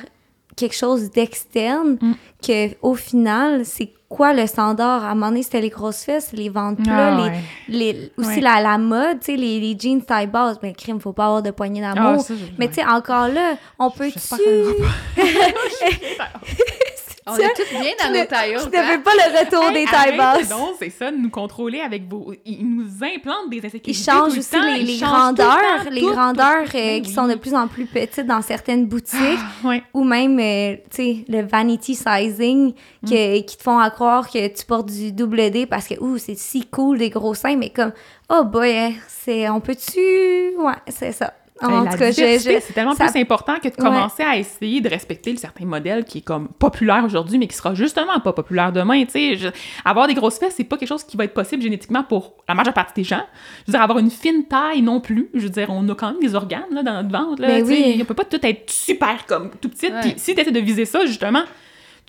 quelque chose d'externe, Mm. que au final, c'est quoi le standard? À un moment donné, c'était les grosses fesses, les ventres plats, Ah, les, ouais. les- aussi Ouais. la, la mode, tu sais, les, les jeans taille basse. Mais crime, faut pas avoir de poignée Ah, d'amour. je- mais tu sais, encore là, on peut-tu... (laughs) (laughs) On est toutes bien dans nos tailles Je hautes, ne hein? veux pas le retour Hey, des tailles basses. donc, c'est ça, de nous contrôler avec vos... Ils nous implantent des insécurités Ils changent tout le aussi temps, les, ils les le grandeurs, temps, les tout, tout. grandeurs euh, Ben qui oui. sont de plus en plus petites dans certaines boutiques. Ouais. ou même, euh, tu sais, le vanity sizing que- Mm. qui te font à croire que tu portes du double D parce que, ouh, c'est si cool des gros seins, mais comme, oh boy, hein, c'est, on peut-tu... Ouais, c'est ça. En la tout cas, c'est tellement ça- plus important que de commencer à essayer de respecter le certain modèle qui est comme populaire aujourd'hui, mais qui sera justement pas populaire demain. Tu sais, avoir des grosses fesses, c'est pas quelque chose qui va être possible génétiquement pour la majeure partie des gens. Je veux dire, avoir une fine taille non plus. Je veux dire, on a quand même des organes là, dans notre ventre. Là, Ben oui. On peut pas tout être super comme tout petit. Ouais. Puis si tu essaies de viser ça, justement,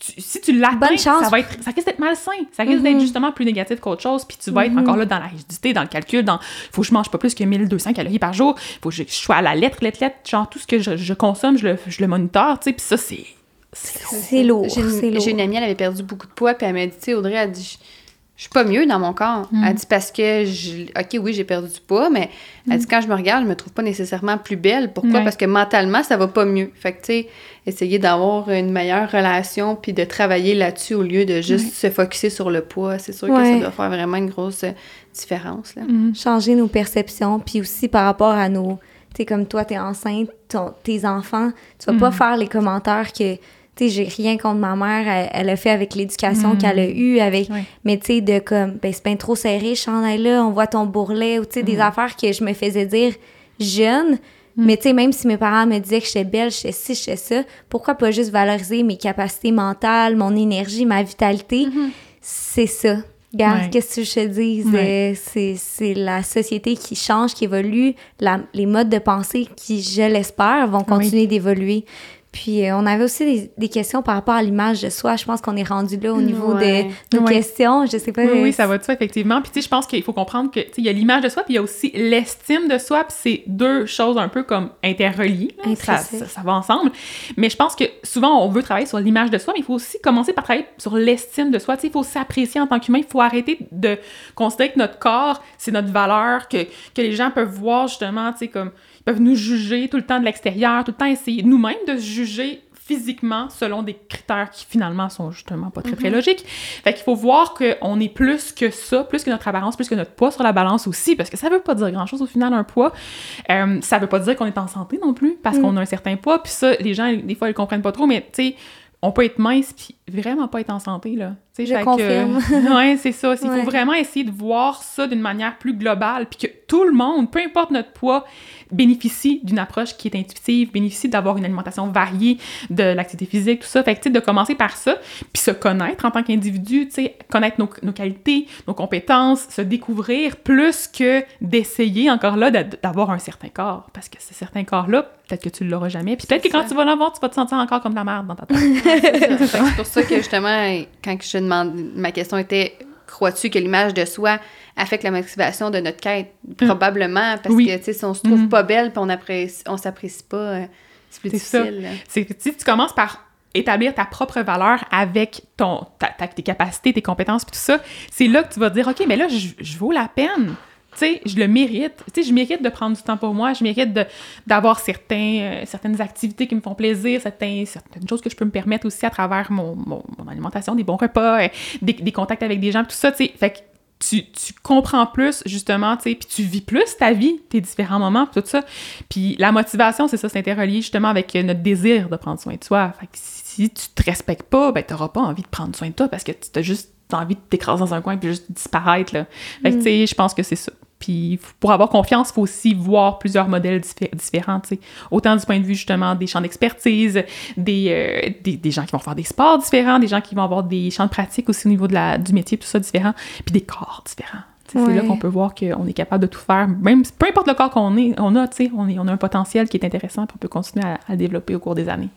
tu- si tu l'atteins, Bonne chance. ça va être, ça risque d'être malsain. Ça risque d'être justement plus négatif qu'autre chose. Puis tu vas être encore là dans la rigidité, dans le calcul, dans faut que je mange pas plus que 1200 calories par jour. Faut que je, je sois à la lettre, lettre, lettre. Genre tout ce que je, je consomme, je le, je le monitor. Tu sais, puis ça c'est c'est C'est lourd, J'ai c'est une, lourd. j'ai une amie, elle avait perdu beaucoup de poids, puis elle m'a dit, tu sais, Audrey, elle dit, je suis pas mieux dans mon corps. Mm. Elle dit, parce que, je, OK, oui, j'ai perdu du poids, mais elle dit, quand je me regarde, je me trouve pas nécessairement plus belle. Pourquoi? Mm. Parce que mentalement, ça va pas mieux. Fait que, tu sais, essayer d'avoir une meilleure relation, puis de travailler là-dessus au lieu de juste se focusser sur le poids. C'est sûr que ça doit faire vraiment une grosse euh, différence, là. changer nos perceptions, puis aussi par rapport à nos... Tu sais, comme toi, t'es enceinte, ton- tes enfants, tu vas pas Mm. faire les commentaires que... Tu sais, j'ai rien contre ma mère, elle, elle a fait avec l'éducation Mm. qu'elle a eue, avec... Mais tu sais, de comme, ben c'est bien trop serré, chandail-là, on voit ton bourrelet, ou tu sais, des Mm. affaires que je me faisais dire jeune. Mais tu sais, même si mes parents me disaient que j'étais belle, j'étais ci, j'étais ça, pourquoi pas juste valoriser mes capacités mentales, mon énergie, ma vitalité? C'est ça. Regarde, Ouais. qu'est-ce que je te dis? Ouais. Euh, C'est, la société qui change, qui évolue, la- les modes de pensée qui, je l'espère, vont continuer d'évoluer. Puis euh, on avait aussi des, des questions par rapport à l'image de soi. Je pense qu'on est rendu là au niveau Ouais. de nos Ouais. questions. Je sais pas. Oui, euh, oui, ça va de soi, effectivement. Puis, tu sais, je pense qu'il faut comprendre que, il y a l'image de soi, puis il y a aussi l'estime de soi, puis c'est deux choses un peu comme interreliées. là. Ça, Intrinsèques. ça, ça va ensemble. Mais je pense que souvent, on veut travailler sur l'image de soi, mais il faut aussi commencer par travailler sur l'estime de soi. Tu sais, il faut s'apprécier en tant qu'humain. Il faut arrêter de considérer que notre corps, c'est notre valeur, que, que les gens peuvent voir, justement, tu sais, comme, ils peuvent nous juger tout le temps de l'extérieur, tout le temps essayer nous-mêmes de se juger physiquement selon des critères qui finalement sont justement pas très très logiques. Fait qu'il faut voir qu'on est plus que ça, plus que notre apparence, plus que notre poids sur la balance aussi, parce que ça veut pas dire grand chose au final un poids. Euh, ça veut pas dire qu'on est en santé non plus, parce qu'on a un certain poids, puis ça, les gens, des fois, ils comprennent pas trop, mais tu sais, on peut être mince puis vraiment pas être en santé, là. Tu sais, Je fait que- confirme. ouais, c'est ça. Il Ouais. faut vraiment essayer de voir ça d'une manière plus globale, puis que tout le monde, peu importe notre poids, bénéficie d'une approche qui est intuitive, bénéficie d'avoir une alimentation variée, de l'activité physique, tout ça. Fait que, tu sais, de commencer par ça, puis se connaître en tant qu'individu, tu sais, connaître nos, nos qualités, nos compétences, se découvrir, plus que d'essayer, encore là, d'a- d'avoir un certain corps. Parce que ce certain corps-là, peut-être que tu l'auras jamais, puis peut-être que quand ça. tu vas l'avoir, tu vas te sentir encore comme de la merde dans ta tête. (laughs) C'est pour ça que justement, quand je demande, ma question était crois-tu que l'image de soi affecte la motivation de notre quête? Probablement, parce Oui. que tu sais, si on se trouve Mhm. pas belle puis on apprécie, on s'apprécie pas, euh, c'est plus C'est difficile. là. C'est que si tu commences par établir ta propre valeur avec ton, ta- ta- tes capacités, tes compétences, puis tout ça, c'est là que tu vas te dire, OK, mais là, je, je vaux la peine. Tu sais, je le mérite. Tu sais, je mérite de prendre du temps pour moi. Je mérite d'avoir euh, certaines activités qui me font plaisir, certaines choses que je peux me permettre aussi à travers mon, mon- alimentation, des bons repas, euh, des, contacts avec des gens, tout ça, tu sais. Fait que tu, tu comprends plus, justement, tu sais, puis tu vis plus ta vie, tes différents moments, tout ça. Puis la motivation, c'est ça, c'est interrelié justement avec euh, notre désir de prendre soin de soi. Fait que si tu te respectes pas, ben t'auras pas envie de prendre soin de toi parce que tu as juste envie de t'écraser dans un coin puis juste disparaître, là. Fait que, tu sais, je pense que c'est ça. Puis pour avoir confiance, il faut aussi voir plusieurs modèles diffé- différents, tu sais. Autant du point de vue, justement, des champs d'expertise, des, euh, des, des gens qui vont faire des sports différents, des gens qui vont avoir des champs de pratique aussi au niveau de la, du métier, tout ça différent, puis des corps différents. C'est là qu'on peut voir qu'on est capable de tout faire, même peu importe le corps qu'on est, on a, on, est- on a un potentiel qui est intéressant, puis on peut continuer à, à le développer au cours des années.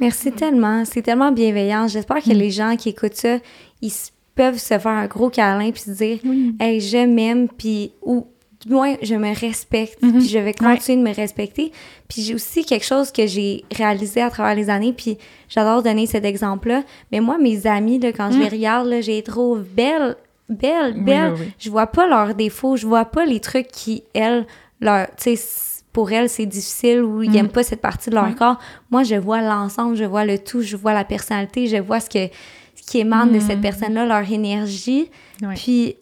Merci tellement. C'est tellement bienveillant. J'espère que Mm. les gens qui écoutent ça, ils s- peuvent se faire un gros câlin puis se dire Hey, je m'aime, puis ou du moins, je me respecte, Mhm. puis je vais continuer de me respecter. Puis j'ai aussi quelque chose que j'ai réalisé à travers les années, puis j'adore donner cet exemple-là. Mais moi, mes amis, là, quand je les regarde, là, je les trouve belles, belles, Mm. Oui, belles. oui, oui. Je vois pas leurs défauts, je vois pas les trucs qui, elles, leur, tu sais, pour elles, c'est difficile ou ils Mm. aiment pas cette partie de leur corps. Moi, je vois l'ensemble, je vois le tout, je vois la personnalité, je vois ce, que, qui émane de cette personne-là, leur énergie. Ouais. Puis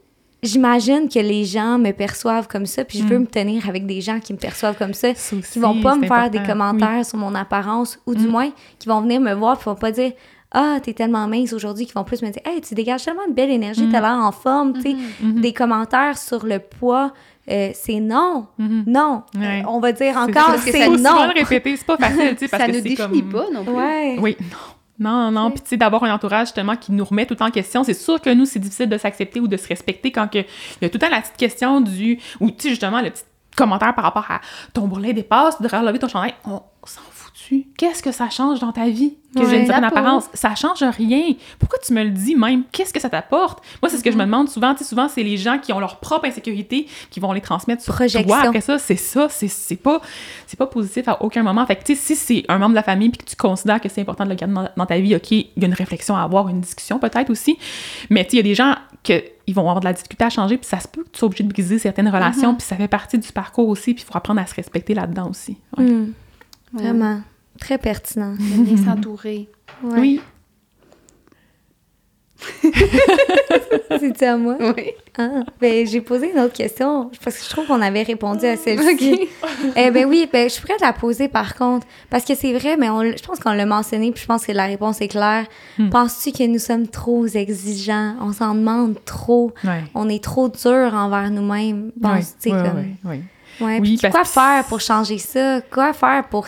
j'imagine que les gens me perçoivent comme ça, puis je veux Mm. me tenir avec des gens qui me perçoivent comme ça, Ça aussi, qui vont pas me c'est faire des commentaires sur mon apparence, ou du Mm. moins qui vont venir me voir, puis vont pas dire ah, t'es tellement mince aujourd'hui, qui vont plus me dire Hey, tu dégages tellement de belle énergie, t'as l'air en forme, tu sais. Des commentaires sur le poids, euh, c'est non, non. Ouais. Euh, on va dire C'est encore, c'est non. souvent le répéter, c'est pas (laughs) facile, tu sais, parce ça que ne c'est définit comme... pas non plus. Ouais. Oui, non. Non, non, puis tu sais, d'avoir un entourage justement qui nous remet tout le temps en question, c'est sûr que nous, c'est difficile de s'accepter ou de se respecter quand que, il y a tout le temps la petite question du, ou tu sais, justement, le petit commentaire par rapport à ton bourrelet dépasse, devrais relever ton chandail, on, s'en Qu'est-ce que ça change dans ta vie? Que Ouais. j'ai une certaine apparence. Ça change rien. Pourquoi tu me le dis même? Qu'est-ce que ça t'apporte? Moi, c'est ce que je me demande souvent. Tu sais, souvent, c'est les gens qui ont leur propre insécurité qui vont les transmettre sur Projection. toi. Après ça, c'est ça. C'est c'est pas, c'est pas positif à aucun moment. Fait que, tu sais, si c'est un membre de la famille puis que tu considères que c'est important de le garder dans, dans ta vie, OK, il y a une réflexion à avoir, une discussion peut-être aussi. Mais, tu sais, il y a des gens que ils vont avoir de la difficulté à changer puis ça se peut que tu sois obligé de briser certaines relations puis ça fait partie du parcours aussi puis il faut apprendre à se respecter là-dedans aussi. Ouais. Mm, Ouais. Vraiment. Très pertinent. De bien s'entourer. Ouais. Oui. (laughs) C'est à moi? Oui. Ah, ben, j'ai posé une autre question parce que je trouve qu'on avait répondu à celle-ci. (laughs) Eh ben oui, ben, je suis prête à la poser par contre. Parce que c'est vrai, mais on, je pense qu'on l'a mentionné, puis je pense que la réponse est claire. Hmm. Penses-tu que nous sommes trop exigeants? On s'en demande trop. Ouais. On est trop dur envers nous-mêmes. Ouais, Penses-tu ouais, comme... ouais, ouais. Ouais, Oui, puis parce quoi faire pour changer ça? Quoi faire pour...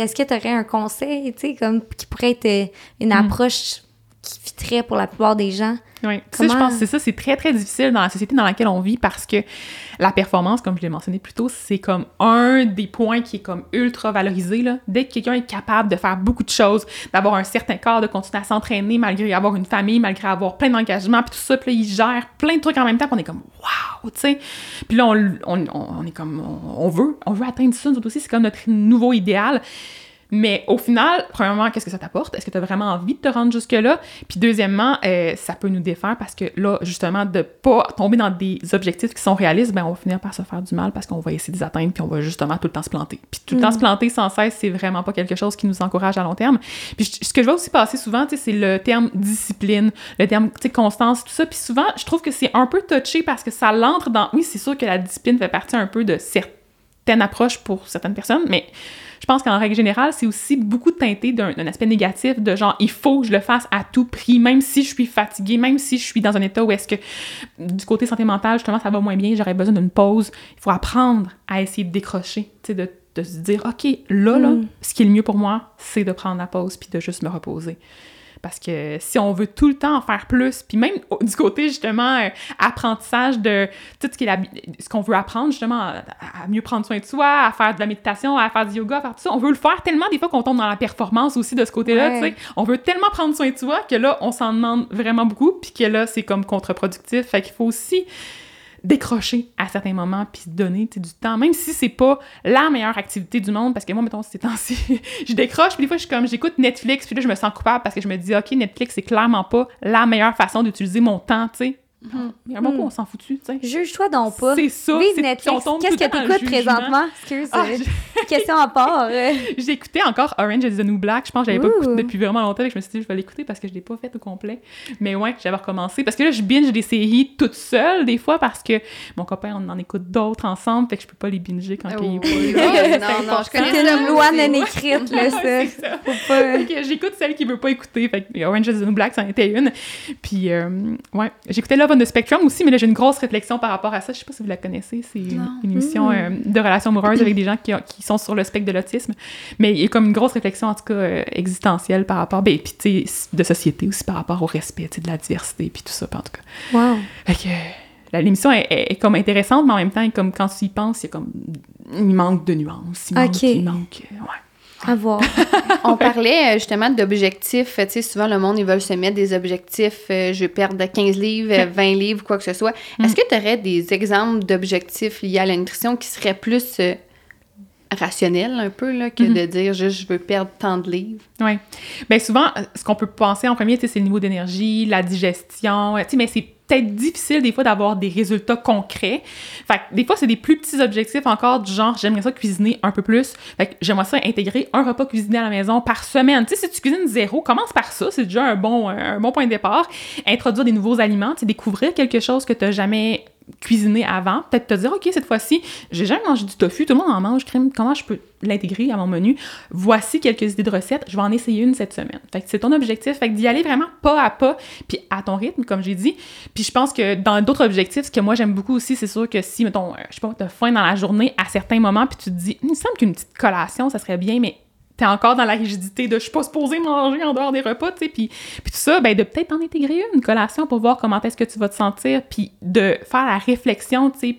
Est-ce que tu aurais un conseil, tu sais, comme qui pourrait être euh, une Hmm. approche qui fitterait pour la plupart des gens? Oui, ça, je Comment- pense que c'est ça, c'est très, très difficile dans la société dans laquelle on vit parce que la performance, comme je l'ai mentionné plus tôt, c'est comme un des points qui est comme ultra valorisé. Là. Dès que quelqu'un est capable de faire beaucoup de choses, d'avoir un certain corps, de continuer à s'entraîner malgré avoir une famille, malgré avoir plein d'engagements, puis tout ça, puis là, il gère plein de trucs en même temps, puis on est comme « wow », tu sais. Puis là, on, on, est comme, on, on veut, on veut atteindre ça, nous aussi, c'est comme notre nouveau idéal. Mais au final, premièrement, qu'est-ce que ça t'apporte? Est-ce que tu as vraiment envie de te rendre jusque-là? Puis deuxièmement, euh, ça peut nous défaire parce que là, justement, de pas tomber dans des objectifs qui sont réalistes, ben on va finir par se faire du mal parce qu'on va essayer de les atteindre puis on va justement tout le temps se planter. Puis tout le temps se planter sans cesse, c'est vraiment pas quelque chose qui nous encourage à long terme. Puis ce que je vois aussi passer souvent, c'est le terme discipline, le terme, constance, tout ça. Puis souvent, je trouve que c'est un peu touché parce que ça l'entre dans... Oui, c'est sûr que la discipline fait partie un peu de certaines approches pour certaines personnes, mais je pense qu'en règle générale, c'est aussi beaucoup teinté d'un aspect négatif de genre, il faut que je le fasse à tout prix, même si je suis fatiguée, même si je suis dans un état où est-ce que du côté santé mentale, justement, ça va moins bien, j'aurais besoin d'une pause. Il faut apprendre à essayer de décrocher, tu sais, de, de se dire, OK, là, là, Mm. ce qui est le mieux pour moi, c'est de prendre la pause puis de juste me reposer. Parce que si on veut tout le temps en faire plus, puis même du côté justement euh, apprentissage de tout ce qui est la- ce qu'on veut apprendre justement à, à mieux prendre soin de soi, à faire de la méditation, à faire du yoga, à faire tout ça, on veut le faire tellement des fois qu'on tombe dans la performance aussi de ce côté-là, Ouais. tu sais. On veut tellement prendre soin de soi que là on s'en demande vraiment beaucoup, puis que là c'est comme contre-productif. Fait qu'il faut aussi décrocher à certains moments puis se donner du temps même si c'est pas la meilleure activité du monde parce que moi mettons ces temps-ci (laughs) je décroche puis des fois je suis comme j'écoute Netflix puis là je me sens coupable parce que je me dis ok Netflix c'est clairement pas la meilleure façon d'utiliser mon temps tu sais il y a un bon coup on s'en fout tu sais Juge-toi donc pas. c'est ça Vive c'est- Netflix. Qu'est-ce que t'écoutes présentement? Excuse, Ah, euh, je- (laughs) question à part. euh. (laughs) Écouté encore Orange is the New Black. Je pense que j'avais pas écouté depuis vraiment longtemps. et je me suis dit, je vais l'écouter parce que je l'ai pas fait au complet. Mais ouais, j'avais recommencé. Parce que là, je binge des séries toute seule, des fois, parce que mon copain, on en écoute d'autres ensemble. Fait que je peux pas les binger quand il est pas Oh, (laughs) là. non, C'est non, important. je connais C'est ça, une loi non écrite, là, ça. Ça. Pas... Que j'écoute celle qui veut pas écouter. Fait que Orange is the New Black, c'en était une. Puis, euh, ouais. J'écoutais Love on the Spectrum aussi, mais là, j'ai une grosse réflexion par rapport à ça. Je sais pas si vous la connaissez. C'est une, émission euh, de relations amoureuses avec des gens qui, qui sont sur le spectre de l'autisme. Mais il y a comme une grosse réflexion, en tout cas, euh, existentielle par rapport, ben, puis tu sais, de société aussi par rapport au respect, de la diversité, puis tout ça, en tout cas. Wow. Fait que euh, l'émission est, est- est comme intéressante, mais en même temps, comme quand tu y penses, il y a comme il manque de nuances, il manque, il manque, ouais. À voir. (laughs) On parlait euh, justement d'objectifs. Tu sais, souvent, le monde, ils veulent se mettre des objectifs. euh, je vais perdre 15 livres, euh, 20 livres, quoi que ce soit. Est-ce que tu aurais des exemples d'objectifs liés à la nutrition qui seraient plus euh, rationnels, un peu, là, que de dire juste je veux perdre tant de livres? Oui. Bien, souvent, ce qu'on peut penser en premier, c'est le niveau d'énergie, la digestion. Tu sais, mais c'est peut-être difficile des fois d'avoir des résultats concrets. Fait que des fois, c'est des plus petits objectifs encore du genre, j'aimerais ça cuisiner un peu plus. Fait que j'aimerais ça intégrer un repas cuisiné à la maison par semaine. Tu sais, si tu cuisines zéro, commence par ça. C'est déjà un bon, un bon point de départ. Introduire des nouveaux aliments, découvrir quelque chose que tu n'as jamais cuisiné avant. Peut-être te dire, OK, cette fois-ci, j'ai jamais mangé du tofu, tout le monde en mange, crème, comment je peux l'intégrer à mon menu? Voici quelques idées de recettes, je vais en essayer une cette semaine. Fait que c'est ton objectif, fait que d'y aller vraiment pas à pas, puis à ton rythme, comme j'ai dit. Puis je pense que dans d'autres objectifs, ce que moi j'aime beaucoup aussi, c'est sûr que si, mettons, euh, je sais pas, t'as faim dans la journée à certains moments, puis tu te dis, il me semble qu'une petite collation, ça serait bien, mais t'es encore dans la rigidité de je suis pas supposée manger en dehors des repas, tu sais, puis, tout ça, ben de peut-être en intégrer une collation pour voir comment est-ce que tu vas te sentir, puis de faire la réflexion, tu sais,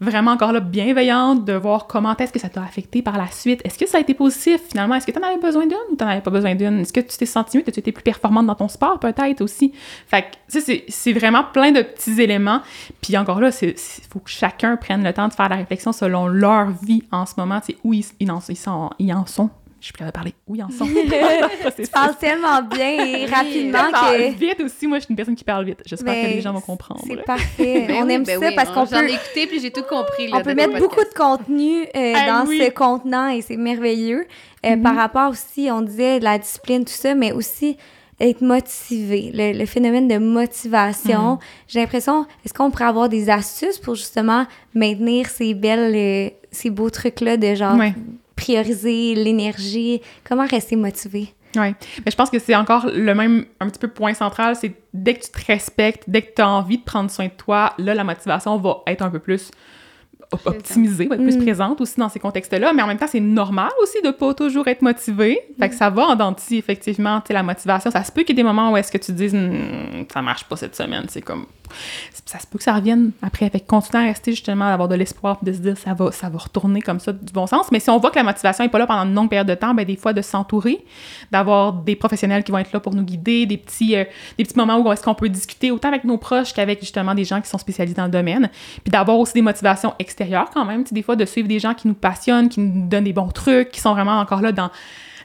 vraiment encore là bienveillante, de voir comment est-ce que ça t'a affecté par la suite. Est-ce que ça a été positif finalement? Est-ce que t'en avais besoin d'une ou t'en avais pas besoin d'une? Est-ce que tu t'es senti mieux? que tu étais plus performante dans ton sport peut-être aussi? Fait que, ça, c'est, c'est vraiment plein de petits éléments. Puis encore là, il faut que chacun prenne le temps de faire la réflexion selon leur vie en ce moment, tu sais, où ils, ils, en, ils, ils en sont je suis plus de parler. Oui, en son. (laughs) tu (laughs) parles tellement bien et rapidement que... vite aussi. Moi, je suis une personne qui parle vite. J'espère que les gens vont comprendre. C'est parfait. (laughs) on oui, aime ben ça oui, parce qu'on peut... J'en ai écouté puis j'ai tout compris. Là, on peut mettre beaucoup de contenu euh, Ah dans oui. ce contenant et c'est merveilleux. Euh, Par rapport aussi, on disait de la discipline, tout ça, mais aussi être motivé, le, le phénomène de motivation. J'ai l'impression, est-ce qu'on pourrait avoir des astuces pour justement maintenir ces belles, euh, ces beaux trucs-là de genre Ouais. Prioriser l'énergie, comment rester motivé? Oui. Mais je pense que c'est encore le même, un petit peu point central, c'est dès que tu te respectes, dès que tu as envie de prendre soin de toi, là, la motivation va être un peu plus op- optimisée, va être plus Mm. présente aussi dans ces contextes-là, mais en même temps, c'est normal aussi de pas toujours être motivé. Fait que ça va en dents de scie, effectivement, tu sais, la motivation. Ça se peut qu'il y ait des moments où est-ce que tu dises, Hmm, ça marche pas cette semaine, c'est comme... Ça se peut que ça revienne après. Fait que continuer à rester justement, d'avoir de l'espoir, de se dire, ça va, ça va retourner comme ça du bon sens. Mais si on voit que la motivation est pas là pendant une longue période de temps, ben des fois, de s'entourer, d'avoir des professionnels qui vont être là pour nous guider, des petits, euh, des petits moments où est-ce qu'on peut discuter autant avec nos proches qu'avec justement des gens qui sont spécialisés dans le domaine. Puis d'avoir aussi des motivations extérieures quand même, des fois de suivre des gens qui nous passionnent, qui nous donnent des bons trucs, qui sont vraiment encore là dans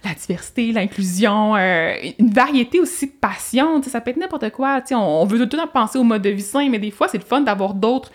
la diversité, l'inclusion, euh, une variété aussi de passions. Ça peut être n'importe quoi. On, on veut tout le temps penser au mode de vie sain, mais des fois, c'est le fun d'avoir d'autres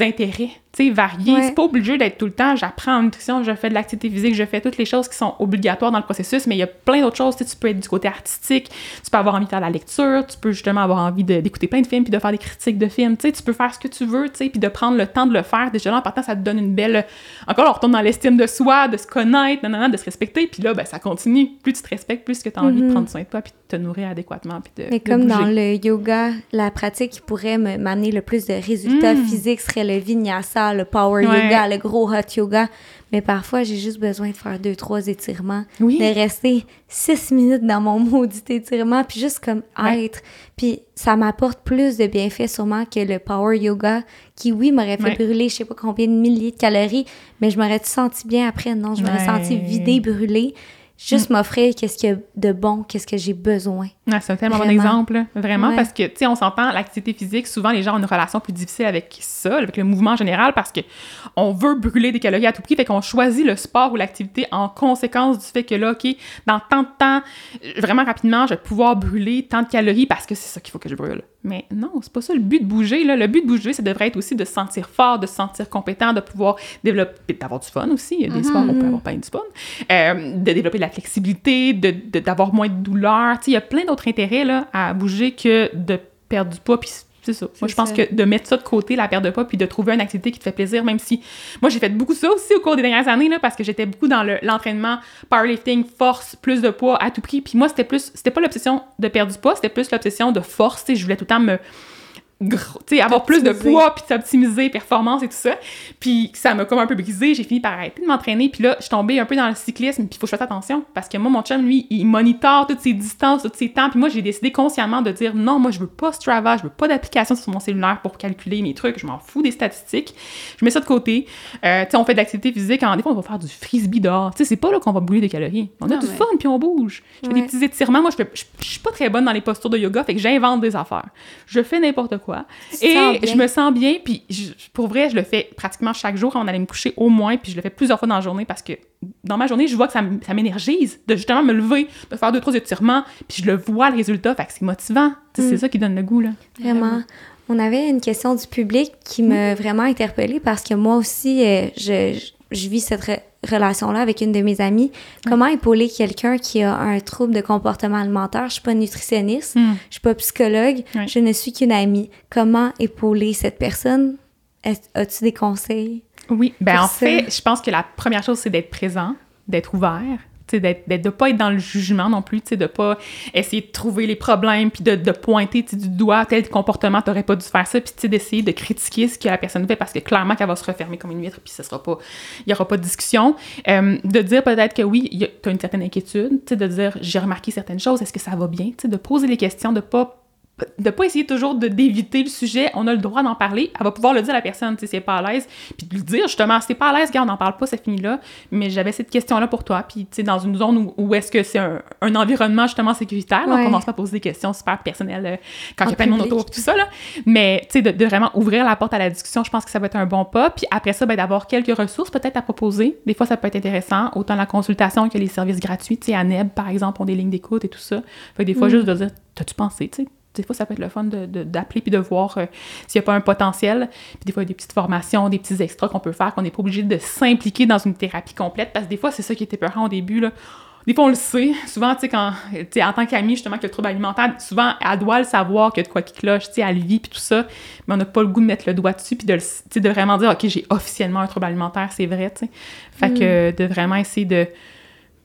intérêts tu sais, variés. Ouais. C'est pas obligé d'être tout le temps, j'apprends en nutrition, je fais de l'activité physique, je fais toutes les choses qui sont obligatoires dans le processus, mais il y a plein d'autres choses. Tu peux être du côté artistique, tu peux avoir envie de faire de la lecture, tu peux justement avoir envie d'écouter plein de films puis de faire des critiques de films. Tu sais, tu peux faire ce que tu veux, tu sais, puis de prendre le temps de le faire. Déjà là, en partant, ça te donne une belle... Encore, on retourne dans l'estime de soi, de se connaître, nanana, de se respecter, puis là, ben, ça continue. Plus tu te respectes, plus que tu as envie de Mhm. prendre soin de toi puis te nourrir adéquatement puis de Mais de comme dans le yoga, la pratique qui pourrait me- m'amener le plus de résultats Mm. physiques serait le vinyasa, le power Ouais. yoga, le gros hot yoga. Mais parfois, j'ai juste besoin de faire deux, trois étirements, Oui. de rester six minutes dans mon (laughs) maudit étirement, puis juste comme Ouais. être. Puis ça m'apporte plus de bienfaits sûrement que le power yoga, qui oui m'aurait fait Ouais. brûler je sais pas combien de milliers de calories, mais je m'aurais senti bien après. Non, je m'aurais senti vidée, brûlée. Juste m'offrir qu'est-ce qu'il y a de bon, qu'est-ce que j'ai besoin. Ah, c'est un tellement bon exemple, là. vraiment, Ouais. parce que, tu sais, on s'entend, l'activité physique, souvent, les gens ont une relation plus difficile avec ça, avec le mouvement en général, parce que on veut brûler des calories à tout prix, fait qu'on choisit le sport ou l'activité en conséquence du fait que là, OK, dans tant de temps, vraiment rapidement, je vais pouvoir brûler tant de calories parce que c'est ça qu'il faut que je brûle. Mais non, c'est pas ça le but de bouger, là. Le but de bouger, ça devrait être aussi de se sentir fort, de se sentir compétent, de pouvoir développer, d'avoir du fun aussi. Il y a des sports où on peut avoir pas du fun. Euh, de développer de la flexibilité, de, de- d'avoir moins de douleur. Tu sais, il y a plein d'autres intérêts là, à bouger que de perdre du poids. Puis c'est ça. Moi, je pense ça. que de mettre ça de côté, la perte de poids, puis de trouver une activité qui te fait plaisir, même si moi, j'ai fait beaucoup ça aussi au cours des dernières années, là, parce que j'étais beaucoup dans le- l'entraînement, powerlifting, force, plus de poids à tout prix. Puis moi, c'était plus, c'était pas l'obsession de perdre du poids, c'était plus l'obsession de force. Je voulais tout le temps me gros, avoir plus de poids, puis s'optimiser, performance et tout ça. Puis ça m'a comme un peu brisé. J'ai fini par arrêter de m'entraîner. Puis là, je suis tombée un peu dans le cyclisme. Puis il faut que je fasse attention. Parce que moi, mon chum, lui, il monitore toutes ses distances, tous ses temps. Puis moi, j'ai décidé consciemment de dire non, moi, je veux pas Strava, je veux pas d'application sur mon cellulaire pour calculer mes trucs. Je m'en fous des statistiques. Je mets ça de côté. Euh, tu sais, on fait de l'activité physique. En des fois, on va faire du frisbee dehors. Tu sais, c'est pas là qu'on va brûler des calories. On a du fun, puis on bouge. Je fais des petits étirements. Moi, je, je suis pas très bonne dans les postures de yoga, fait que j'invente des affaires. Je fais n'importe quoi. Et je me sens bien, puis pour vrai, je le fais pratiquement chaque jour quand on allait me coucher au moins, puis je le fais plusieurs fois dans la journée parce que dans ma journée, je vois que ça, m'énergise de justement me lever, de faire deux, trois étirements, puis je le vois le résultat, fait que c'est motivant. C'est mm. ça qui donne le goût, là. Vraiment. On avait une question du public qui m'a vraiment interpellée parce que moi aussi, euh, je, je, vis cette relation-là avec une de mes amies. Comment épauler quelqu'un qui a un trouble de comportement alimentaire? Je suis pas nutritionniste, mm. je suis pas psychologue, je ne suis qu'une amie. Comment épauler cette personne? As-tu des conseils? Oui, ben en fait, je pense que la première chose, c'est d'être présent, d'être ouvert, de ne pas être dans le jugement non plus, de ne pas essayer de trouver les problèmes, puis de, pointer du doigt tel comportement, tu n'aurais pas dû faire ça, puis d'essayer de critiquer ce que la personne fait, parce que clairement qu'elle va se refermer comme une vitre, puis ce sera pas, il n'y aura pas de discussion. Euh, de dire peut-être que oui, tu as une certaine inquiétude, de dire j'ai remarqué certaines choses, est-ce que ça va bien, de poser les questions, de pas de pas essayer toujours de d'éviter le sujet, on a le droit d'en parler. Elle va pouvoir le dire à la personne, sais, c'est pas à l'aise, puis de lui dire justement, c'est pas à l'aise, gars, on n'en parle pas, ça finit là. Mais j'avais cette question-là pour toi, puis tu sais, dans une zone où, est-ce que c'est un, environnement justement sécuritaire, on commence pas à poser des questions super personnelles euh, quand il y a plein de monde autour, tout ça là. Mais tu sais, de, vraiment ouvrir la porte à la discussion, je pense que ça va être un bon pas. Puis après ça, ben, d'avoir quelques ressources peut-être à proposer. Des fois, ça peut être intéressant, autant la consultation que les services gratuits. Tu sais, à NEB par exemple, ont des lignes d'écoute et tout ça. Fait des fois, mm. juste de dire, t'as-tu pensé, tu sais? Des fois, ça peut être le fun d'appeler puis de voir euh, s'il n'y a pas un potentiel. Puis des fois, il y a des petites formations, des petits extras qu'on peut faire, qu'on n'est pas obligé de s'impliquer dans une thérapie complète. Parce que des fois, c'est ça qui était peurant au début. Là. Des fois, on le sait. Souvent, tu sais, quand, en tant qu'ami, justement, que le trouble alimentaire, souvent, elle doit le savoir qu'il y a de quoi qui cloche, tu sais, elle vit, puis tout ça. Mais on n'a pas le goût de mettre le doigt dessus, puis de, de vraiment dire, OK, j'ai officiellement un trouble alimentaire, c'est vrai, tu sais. Fait mm. que de vraiment essayer de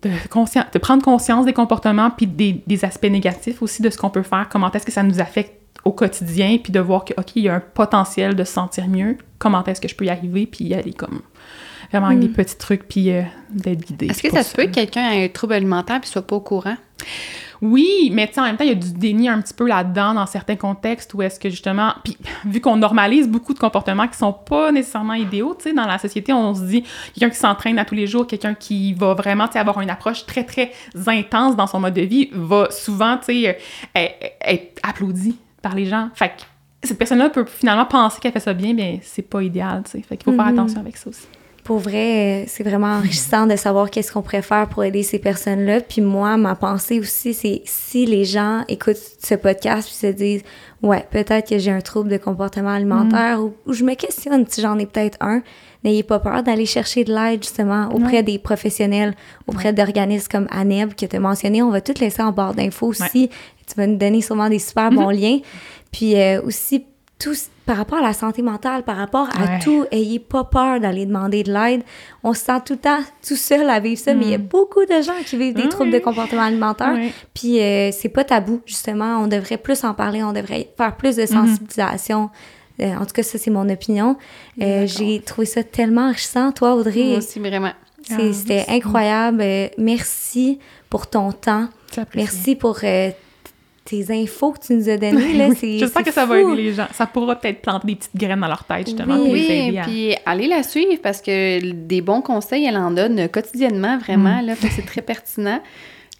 de, prendre conscience des comportements puis des, des aspects négatifs aussi de ce qu'on peut faire, comment est-ce que ça nous affecte au quotidien, puis de voir que, OK, il y a un potentiel de se sentir mieux, comment est-ce que je peux y arriver, puis y aller comme vraiment avec des hmm. petits trucs, puis euh, d'être guidé. Est-ce que ça se peut que quelqu'un ait un trouble alimentaire puis soit pas au courant? Oui, mais en même temps, il y a du déni un petit peu là-dedans dans certains contextes où est-ce que justement, puis (laughs) vu qu'on normalise beaucoup de comportements qui sont pas nécessairement idéaux, tu sais, dans la société, on se dit quelqu'un qui s'entraîne à tous les jours, quelqu'un qui va vraiment, tu avoir une approche très très intense dans son mode de vie, va souvent, tu sais, euh, être applaudi par les gens. Fait que cette personne-là peut finalement penser qu'elle fait ça bien, mais c'est pas idéal, tu sais. Fait qu'il faut faire mm-hmm. attention avec ça aussi pour vrai, c'est vraiment enrichissant de savoir qu'est-ce qu'on préfère pour aider ces personnes-là. Puis moi, ma pensée aussi, c'est si les gens écoutent ce podcast puis se disent ouais, peut-être que j'ai un trouble de comportement alimentaire ou, je me questionne si j'en ai peut-être un, n'ayez pas peur d'aller chercher de l'aide justement auprès des professionnels, auprès d'organismes comme ANEB que tu as mentionné. On va tout laisser en barre d'infos aussi. Tu vas nous donner sûrement des super bons mm-hmm. liens. Puis euh, aussi, tout, par rapport à la santé mentale, par rapport à tout, ayez pas peur d'aller demander de l'aide. On se sent tout le temps tout seul à vivre ça, mais il y a mm. beaucoup de gens qui vivent des troubles de comportement alimentaire. Puis euh, c'est pas tabou, justement. On devrait plus en parler, on devrait faire plus de mm-hmm. sensibilisation. Euh, en tout cas, ça, c'est mon opinion. Euh, j'ai trouvé ça tellement enrichissant. Toi, Audrey. Moi aussi, vraiment. C'était ah, incroyable. merci pour ton temps. Merci pour tes infos que tu nous as données, là, (laughs) c'est J'espère que ça va aider les gens. Ça pourra peut-être planter des petites graines dans leur tête, justement, oui. pour les aider. puis allez la suivre, parce que des bons conseils, elle en donne quotidiennement, vraiment, mm. là, c'est très pertinent.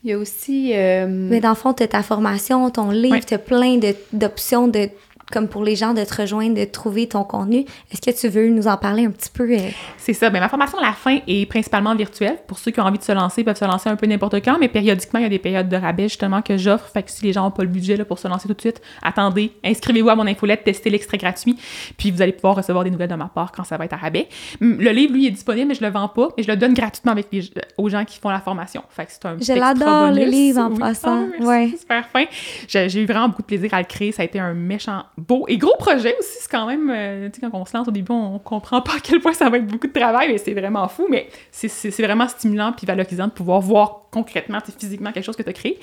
Il y a aussi... Euh, Mais dans le fond, tu as ta formation, ton livre, tu as plein d'options de comme pour les gens de te rejoindre, de trouver ton contenu. Est-ce que tu veux nous en parler un petit peu? Euh? C'est ça. Bien, ma formation à la fin est principalement virtuelle. Pour ceux qui ont envie de se lancer, ils peuvent se lancer un peu n'importe quand, mais périodiquement, il y a des périodes de rabais justement que j'offre. Fait que si les gens n'ont pas le budget là, pour se lancer tout de suite, attendez, inscrivez-vous à mon infolette, testez l'extrait gratuit, puis vous allez pouvoir recevoir des nouvelles de ma part quand ça va être à rabais. Le livre, lui, est disponible, mais je le vends pas, et je le donne gratuitement avec les, aux gens qui font la formation. Fait que c'est un Je l'adore, le livre, en passant. Ah, ouais. Super fin. J'ai eu vraiment beaucoup de plaisir à le créer. Ça a été un méchant beau et gros projet aussi, c'est quand même, euh, tu sais, quand on se lance au début, on comprend pas à quel point ça va être beaucoup de travail, mais c'est vraiment fou, mais c'est vraiment stimulant puis valorisant de pouvoir voir concrètement, c'est physiquement quelque chose que tu as créé.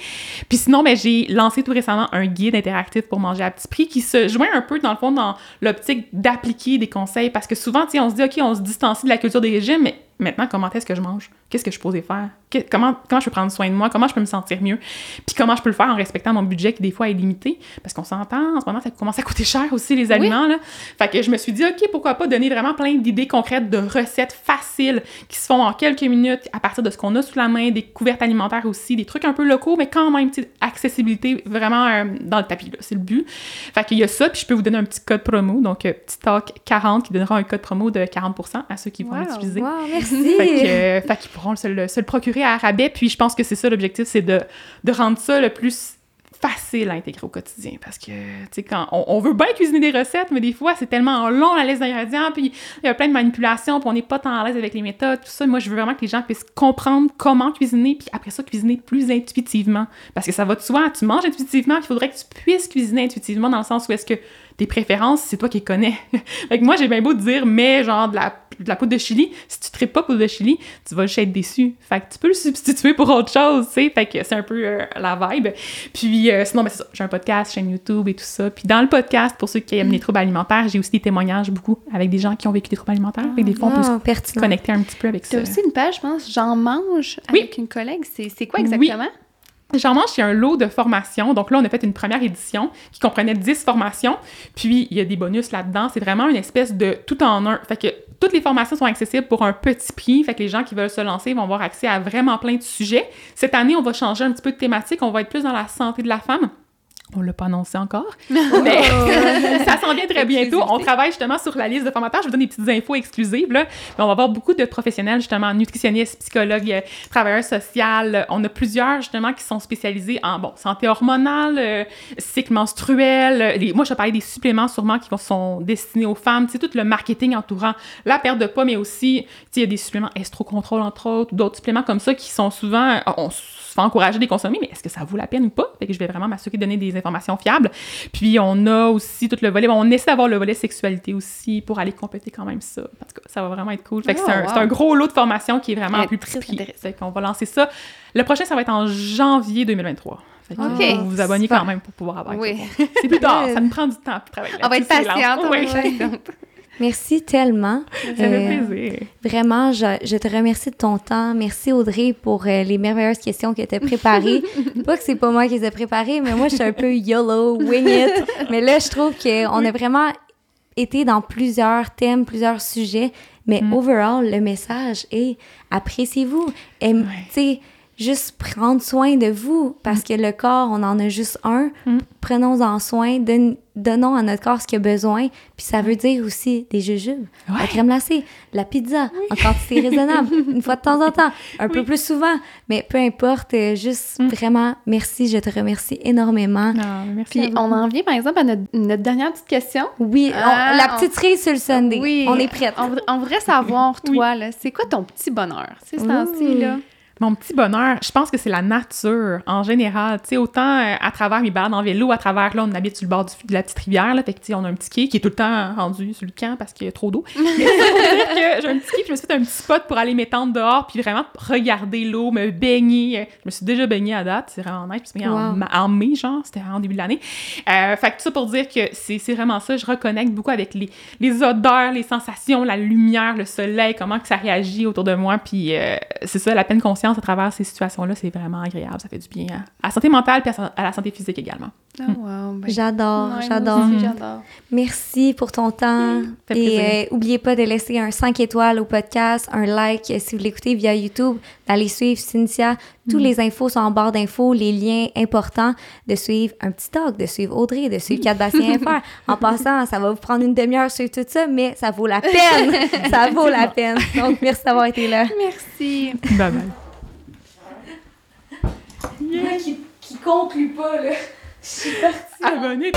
Puis sinon, ben, j'ai lancé tout récemment un guide interactif pour manger à petit prix qui se joint un peu, dans le fond, dans l'optique d'appliquer des conseils parce que souvent, on se dit, OK, on se distancie de la culture des régimes, mais maintenant, comment est-ce que je mange? Qu'est-ce que je posais faire? comment, comment je peux prendre soin de moi? Comment je peux me sentir mieux? Puis comment je peux le faire en respectant mon budget qui, des fois, est limité? Parce qu'on s'entend, en ce moment, ça commence à coûter cher aussi, les aliments. Là. Fait que je me suis dit, OK, pourquoi pas donner vraiment plein d'idées concrètes de recettes faciles qui se font en quelques minutes à partir de ce qu'on a sous la main, des couvertes alimentaires aussi, des trucs un peu locaux, mais quand même, accessibilité vraiment euh, dans le tapis. C'est le but. Fait qu'il y a ça, puis je peux vous donner un petit code promo. Donc, euh, petit talk 40 qui donnera un code promo de 40 à ceux qui vont l'utiliser. Wow, (laughs) merci! Fait, que, qu'ils pourront se le, se le procurer à rabais. Puis je pense que c'est ça l'objectif, c'est de, de rendre ça le plus facile à intégrer au quotidien parce que, tu sais, quand on, veut bien cuisiner des recettes, mais des fois, c'est tellement long la liste d'ingrédients, puis il y a plein de manipulations, puis on n'est pas tant à l'aise avec les méthodes, tout ça. Moi, je veux vraiment que les gens puissent comprendre comment cuisiner, puis après ça, cuisiner plus intuitivement. Parce que ça va de soi, tu manges intuitivement, il faudrait que tu puisses cuisiner intuitivement dans le sens où est-ce que tes préférences, c'est toi qui les connais. (laughs) fait que moi, j'ai bien beau te dire, mais genre de la, de la poudre de chili, si tu tripes pas poudre de chili, tu vas juste être déçu. Fait que tu peux le substituer pour autre chose, tu sais. Fait que c'est un peu euh, la vibe. Puis euh, sinon, ben c'est ça. J'ai un podcast, chaîne YouTube et tout ça. Puis dans le podcast, pour ceux qui aiment les troubles alimentaires, j'ai aussi des témoignages beaucoup avec des gens qui ont vécu des troubles alimentaires. Fait des fois, on peut ah, se connecter un petit peu avec ça. T'as aussi une page, je pense, J'en mange avec une collègue. C'est quoi exactement? J'en mange, un lot de formations. Donc là, on a fait une première édition qui comprenait 10 formations. Puis, il y a des bonus là-dedans. C'est vraiment une espèce de tout en un. Fait que toutes les formations sont accessibles pour un petit prix. Fait que les gens qui veulent se lancer vont avoir accès à vraiment plein de sujets. Cette année, on va changer un petit peu de thématique. On va être plus dans la santé de la femme. On l'a pas annoncé encore, (laughs) mais ça s'en vient très bientôt. On travaille justement sur la liste de formateurs. Je vous donne des petites infos exclusives. Là. Mais on va avoir beaucoup de professionnels, justement, nutritionnistes, psychologues, euh, travailleurs sociaux. On a plusieurs, justement, qui sont spécialisés en bon, santé hormonale, euh, cycle menstruel. Les, moi, je parlais des suppléments, sûrement, qui sont destinés aux femmes. C'est tout le marketing entourant la perte de poids, mais aussi, il y a des suppléments estro-contrôle, entre autres, d'autres suppléments comme ça qui sont souvent... On, se fait encourager de les consommer, mais est-ce que ça vaut la peine ou pas? Fait que je vais vraiment m'assurer de donner des informations fiables. Puis on a aussi tout le volet, on essaie d'avoir le volet sexualité aussi pour aller compléter quand même ça. En tout cas, ça va vraiment être cool. Fait que c'est un, un, gros lot de formation qui est vraiment plus précis. Fait qu'on va lancer ça. Le prochain, ça va être en janvier 2023. Fait que vous vous abonnez quand même pour pouvoir avoir. Oui. C'est plus tard, (laughs) ça nous prend du temps pour travailler. On va être patiente. Oui. (laughs) Merci tellement. Ça fait euh, plaisir. Vraiment, je, te remercie de ton temps. Merci Audrey pour euh, les merveilleuses questions que tu as préparées. (laughs) pas que c'est pas moi qui les ai préparées, mais moi je suis un peu YOLO, wing it. Mais là, je trouve qu'on a vraiment été dans plusieurs thèmes, plusieurs sujets. Mais mm. overall, le message est appréciez-vous. Tu sais, juste prendre soin de vous parce que le corps, on en a juste un. Mm. Prenons-en soin, donnons à notre corps ce qu'il a besoin. Puis ça veut dire aussi des jujubes, la crème glacée, la pizza en quantité raisonnable, (laughs) une fois de temps en temps, un peu plus souvent. Mais peu importe, euh, juste mm. vraiment merci, je te remercie énormément. Ah, merci Puis on en vient par exemple à notre, dernière petite question. Oui, ah, la petite cerise sur le Sunday. Oui, on est prête. On, voudrait savoir, toi, là, c'est quoi ton petit bonheur? C'est ce temps-ci, mon petit bonheur, je pense que c'est la nature en général. Tu sais, autant euh, à travers mes balades en vélo, à travers, là, on habite sur le bord de la petite rivière, là, fait que, on a un petit quai qui est tout le temps rendu sur le camp parce qu'il y a trop d'eau. j'ai un petit quai, je me suis fait un petit spot pour aller m'étendre dehors, puis vraiment regarder l'eau, me baigner. Je me suis déjà baignée à date, c'est vraiment nice, puis en, en, mai, genre, c'était en début de l'année. Euh, fait que tout ça pour dire que c'est vraiment ça, je reconnecte beaucoup avec les, les odeurs, les sensations, la lumière, le soleil, comment que ça réagit autour de moi, puis euh, c'est ça, la peine consciente à travers ces situations-là, c'est vraiment agréable. Ça fait du bien à, la santé mentale et à, la santé physique également. Oh, wow. Ben, j'adore, j'adore. Merci pour ton temps. et euh, n'oubliez pas de laisser un 5 étoiles au podcast, un like si vous l'écoutez via YouTube, d'aller suivre Cynthia. Tous mm. les infos sont en barre d'infos, les liens importants, de suivre un petit talk, de suivre Audrey, de suivre 4 Bastien FR. En passant, ça va vous prendre une demi-heure sur tout ça, mais ça vaut la peine. (laughs) ça vaut la peine. Donc, merci d'avoir été là. Merci. Bye bye. Yeah. Qui, qui conclut pas, là. (laughs) Je suis partie. Abonnez.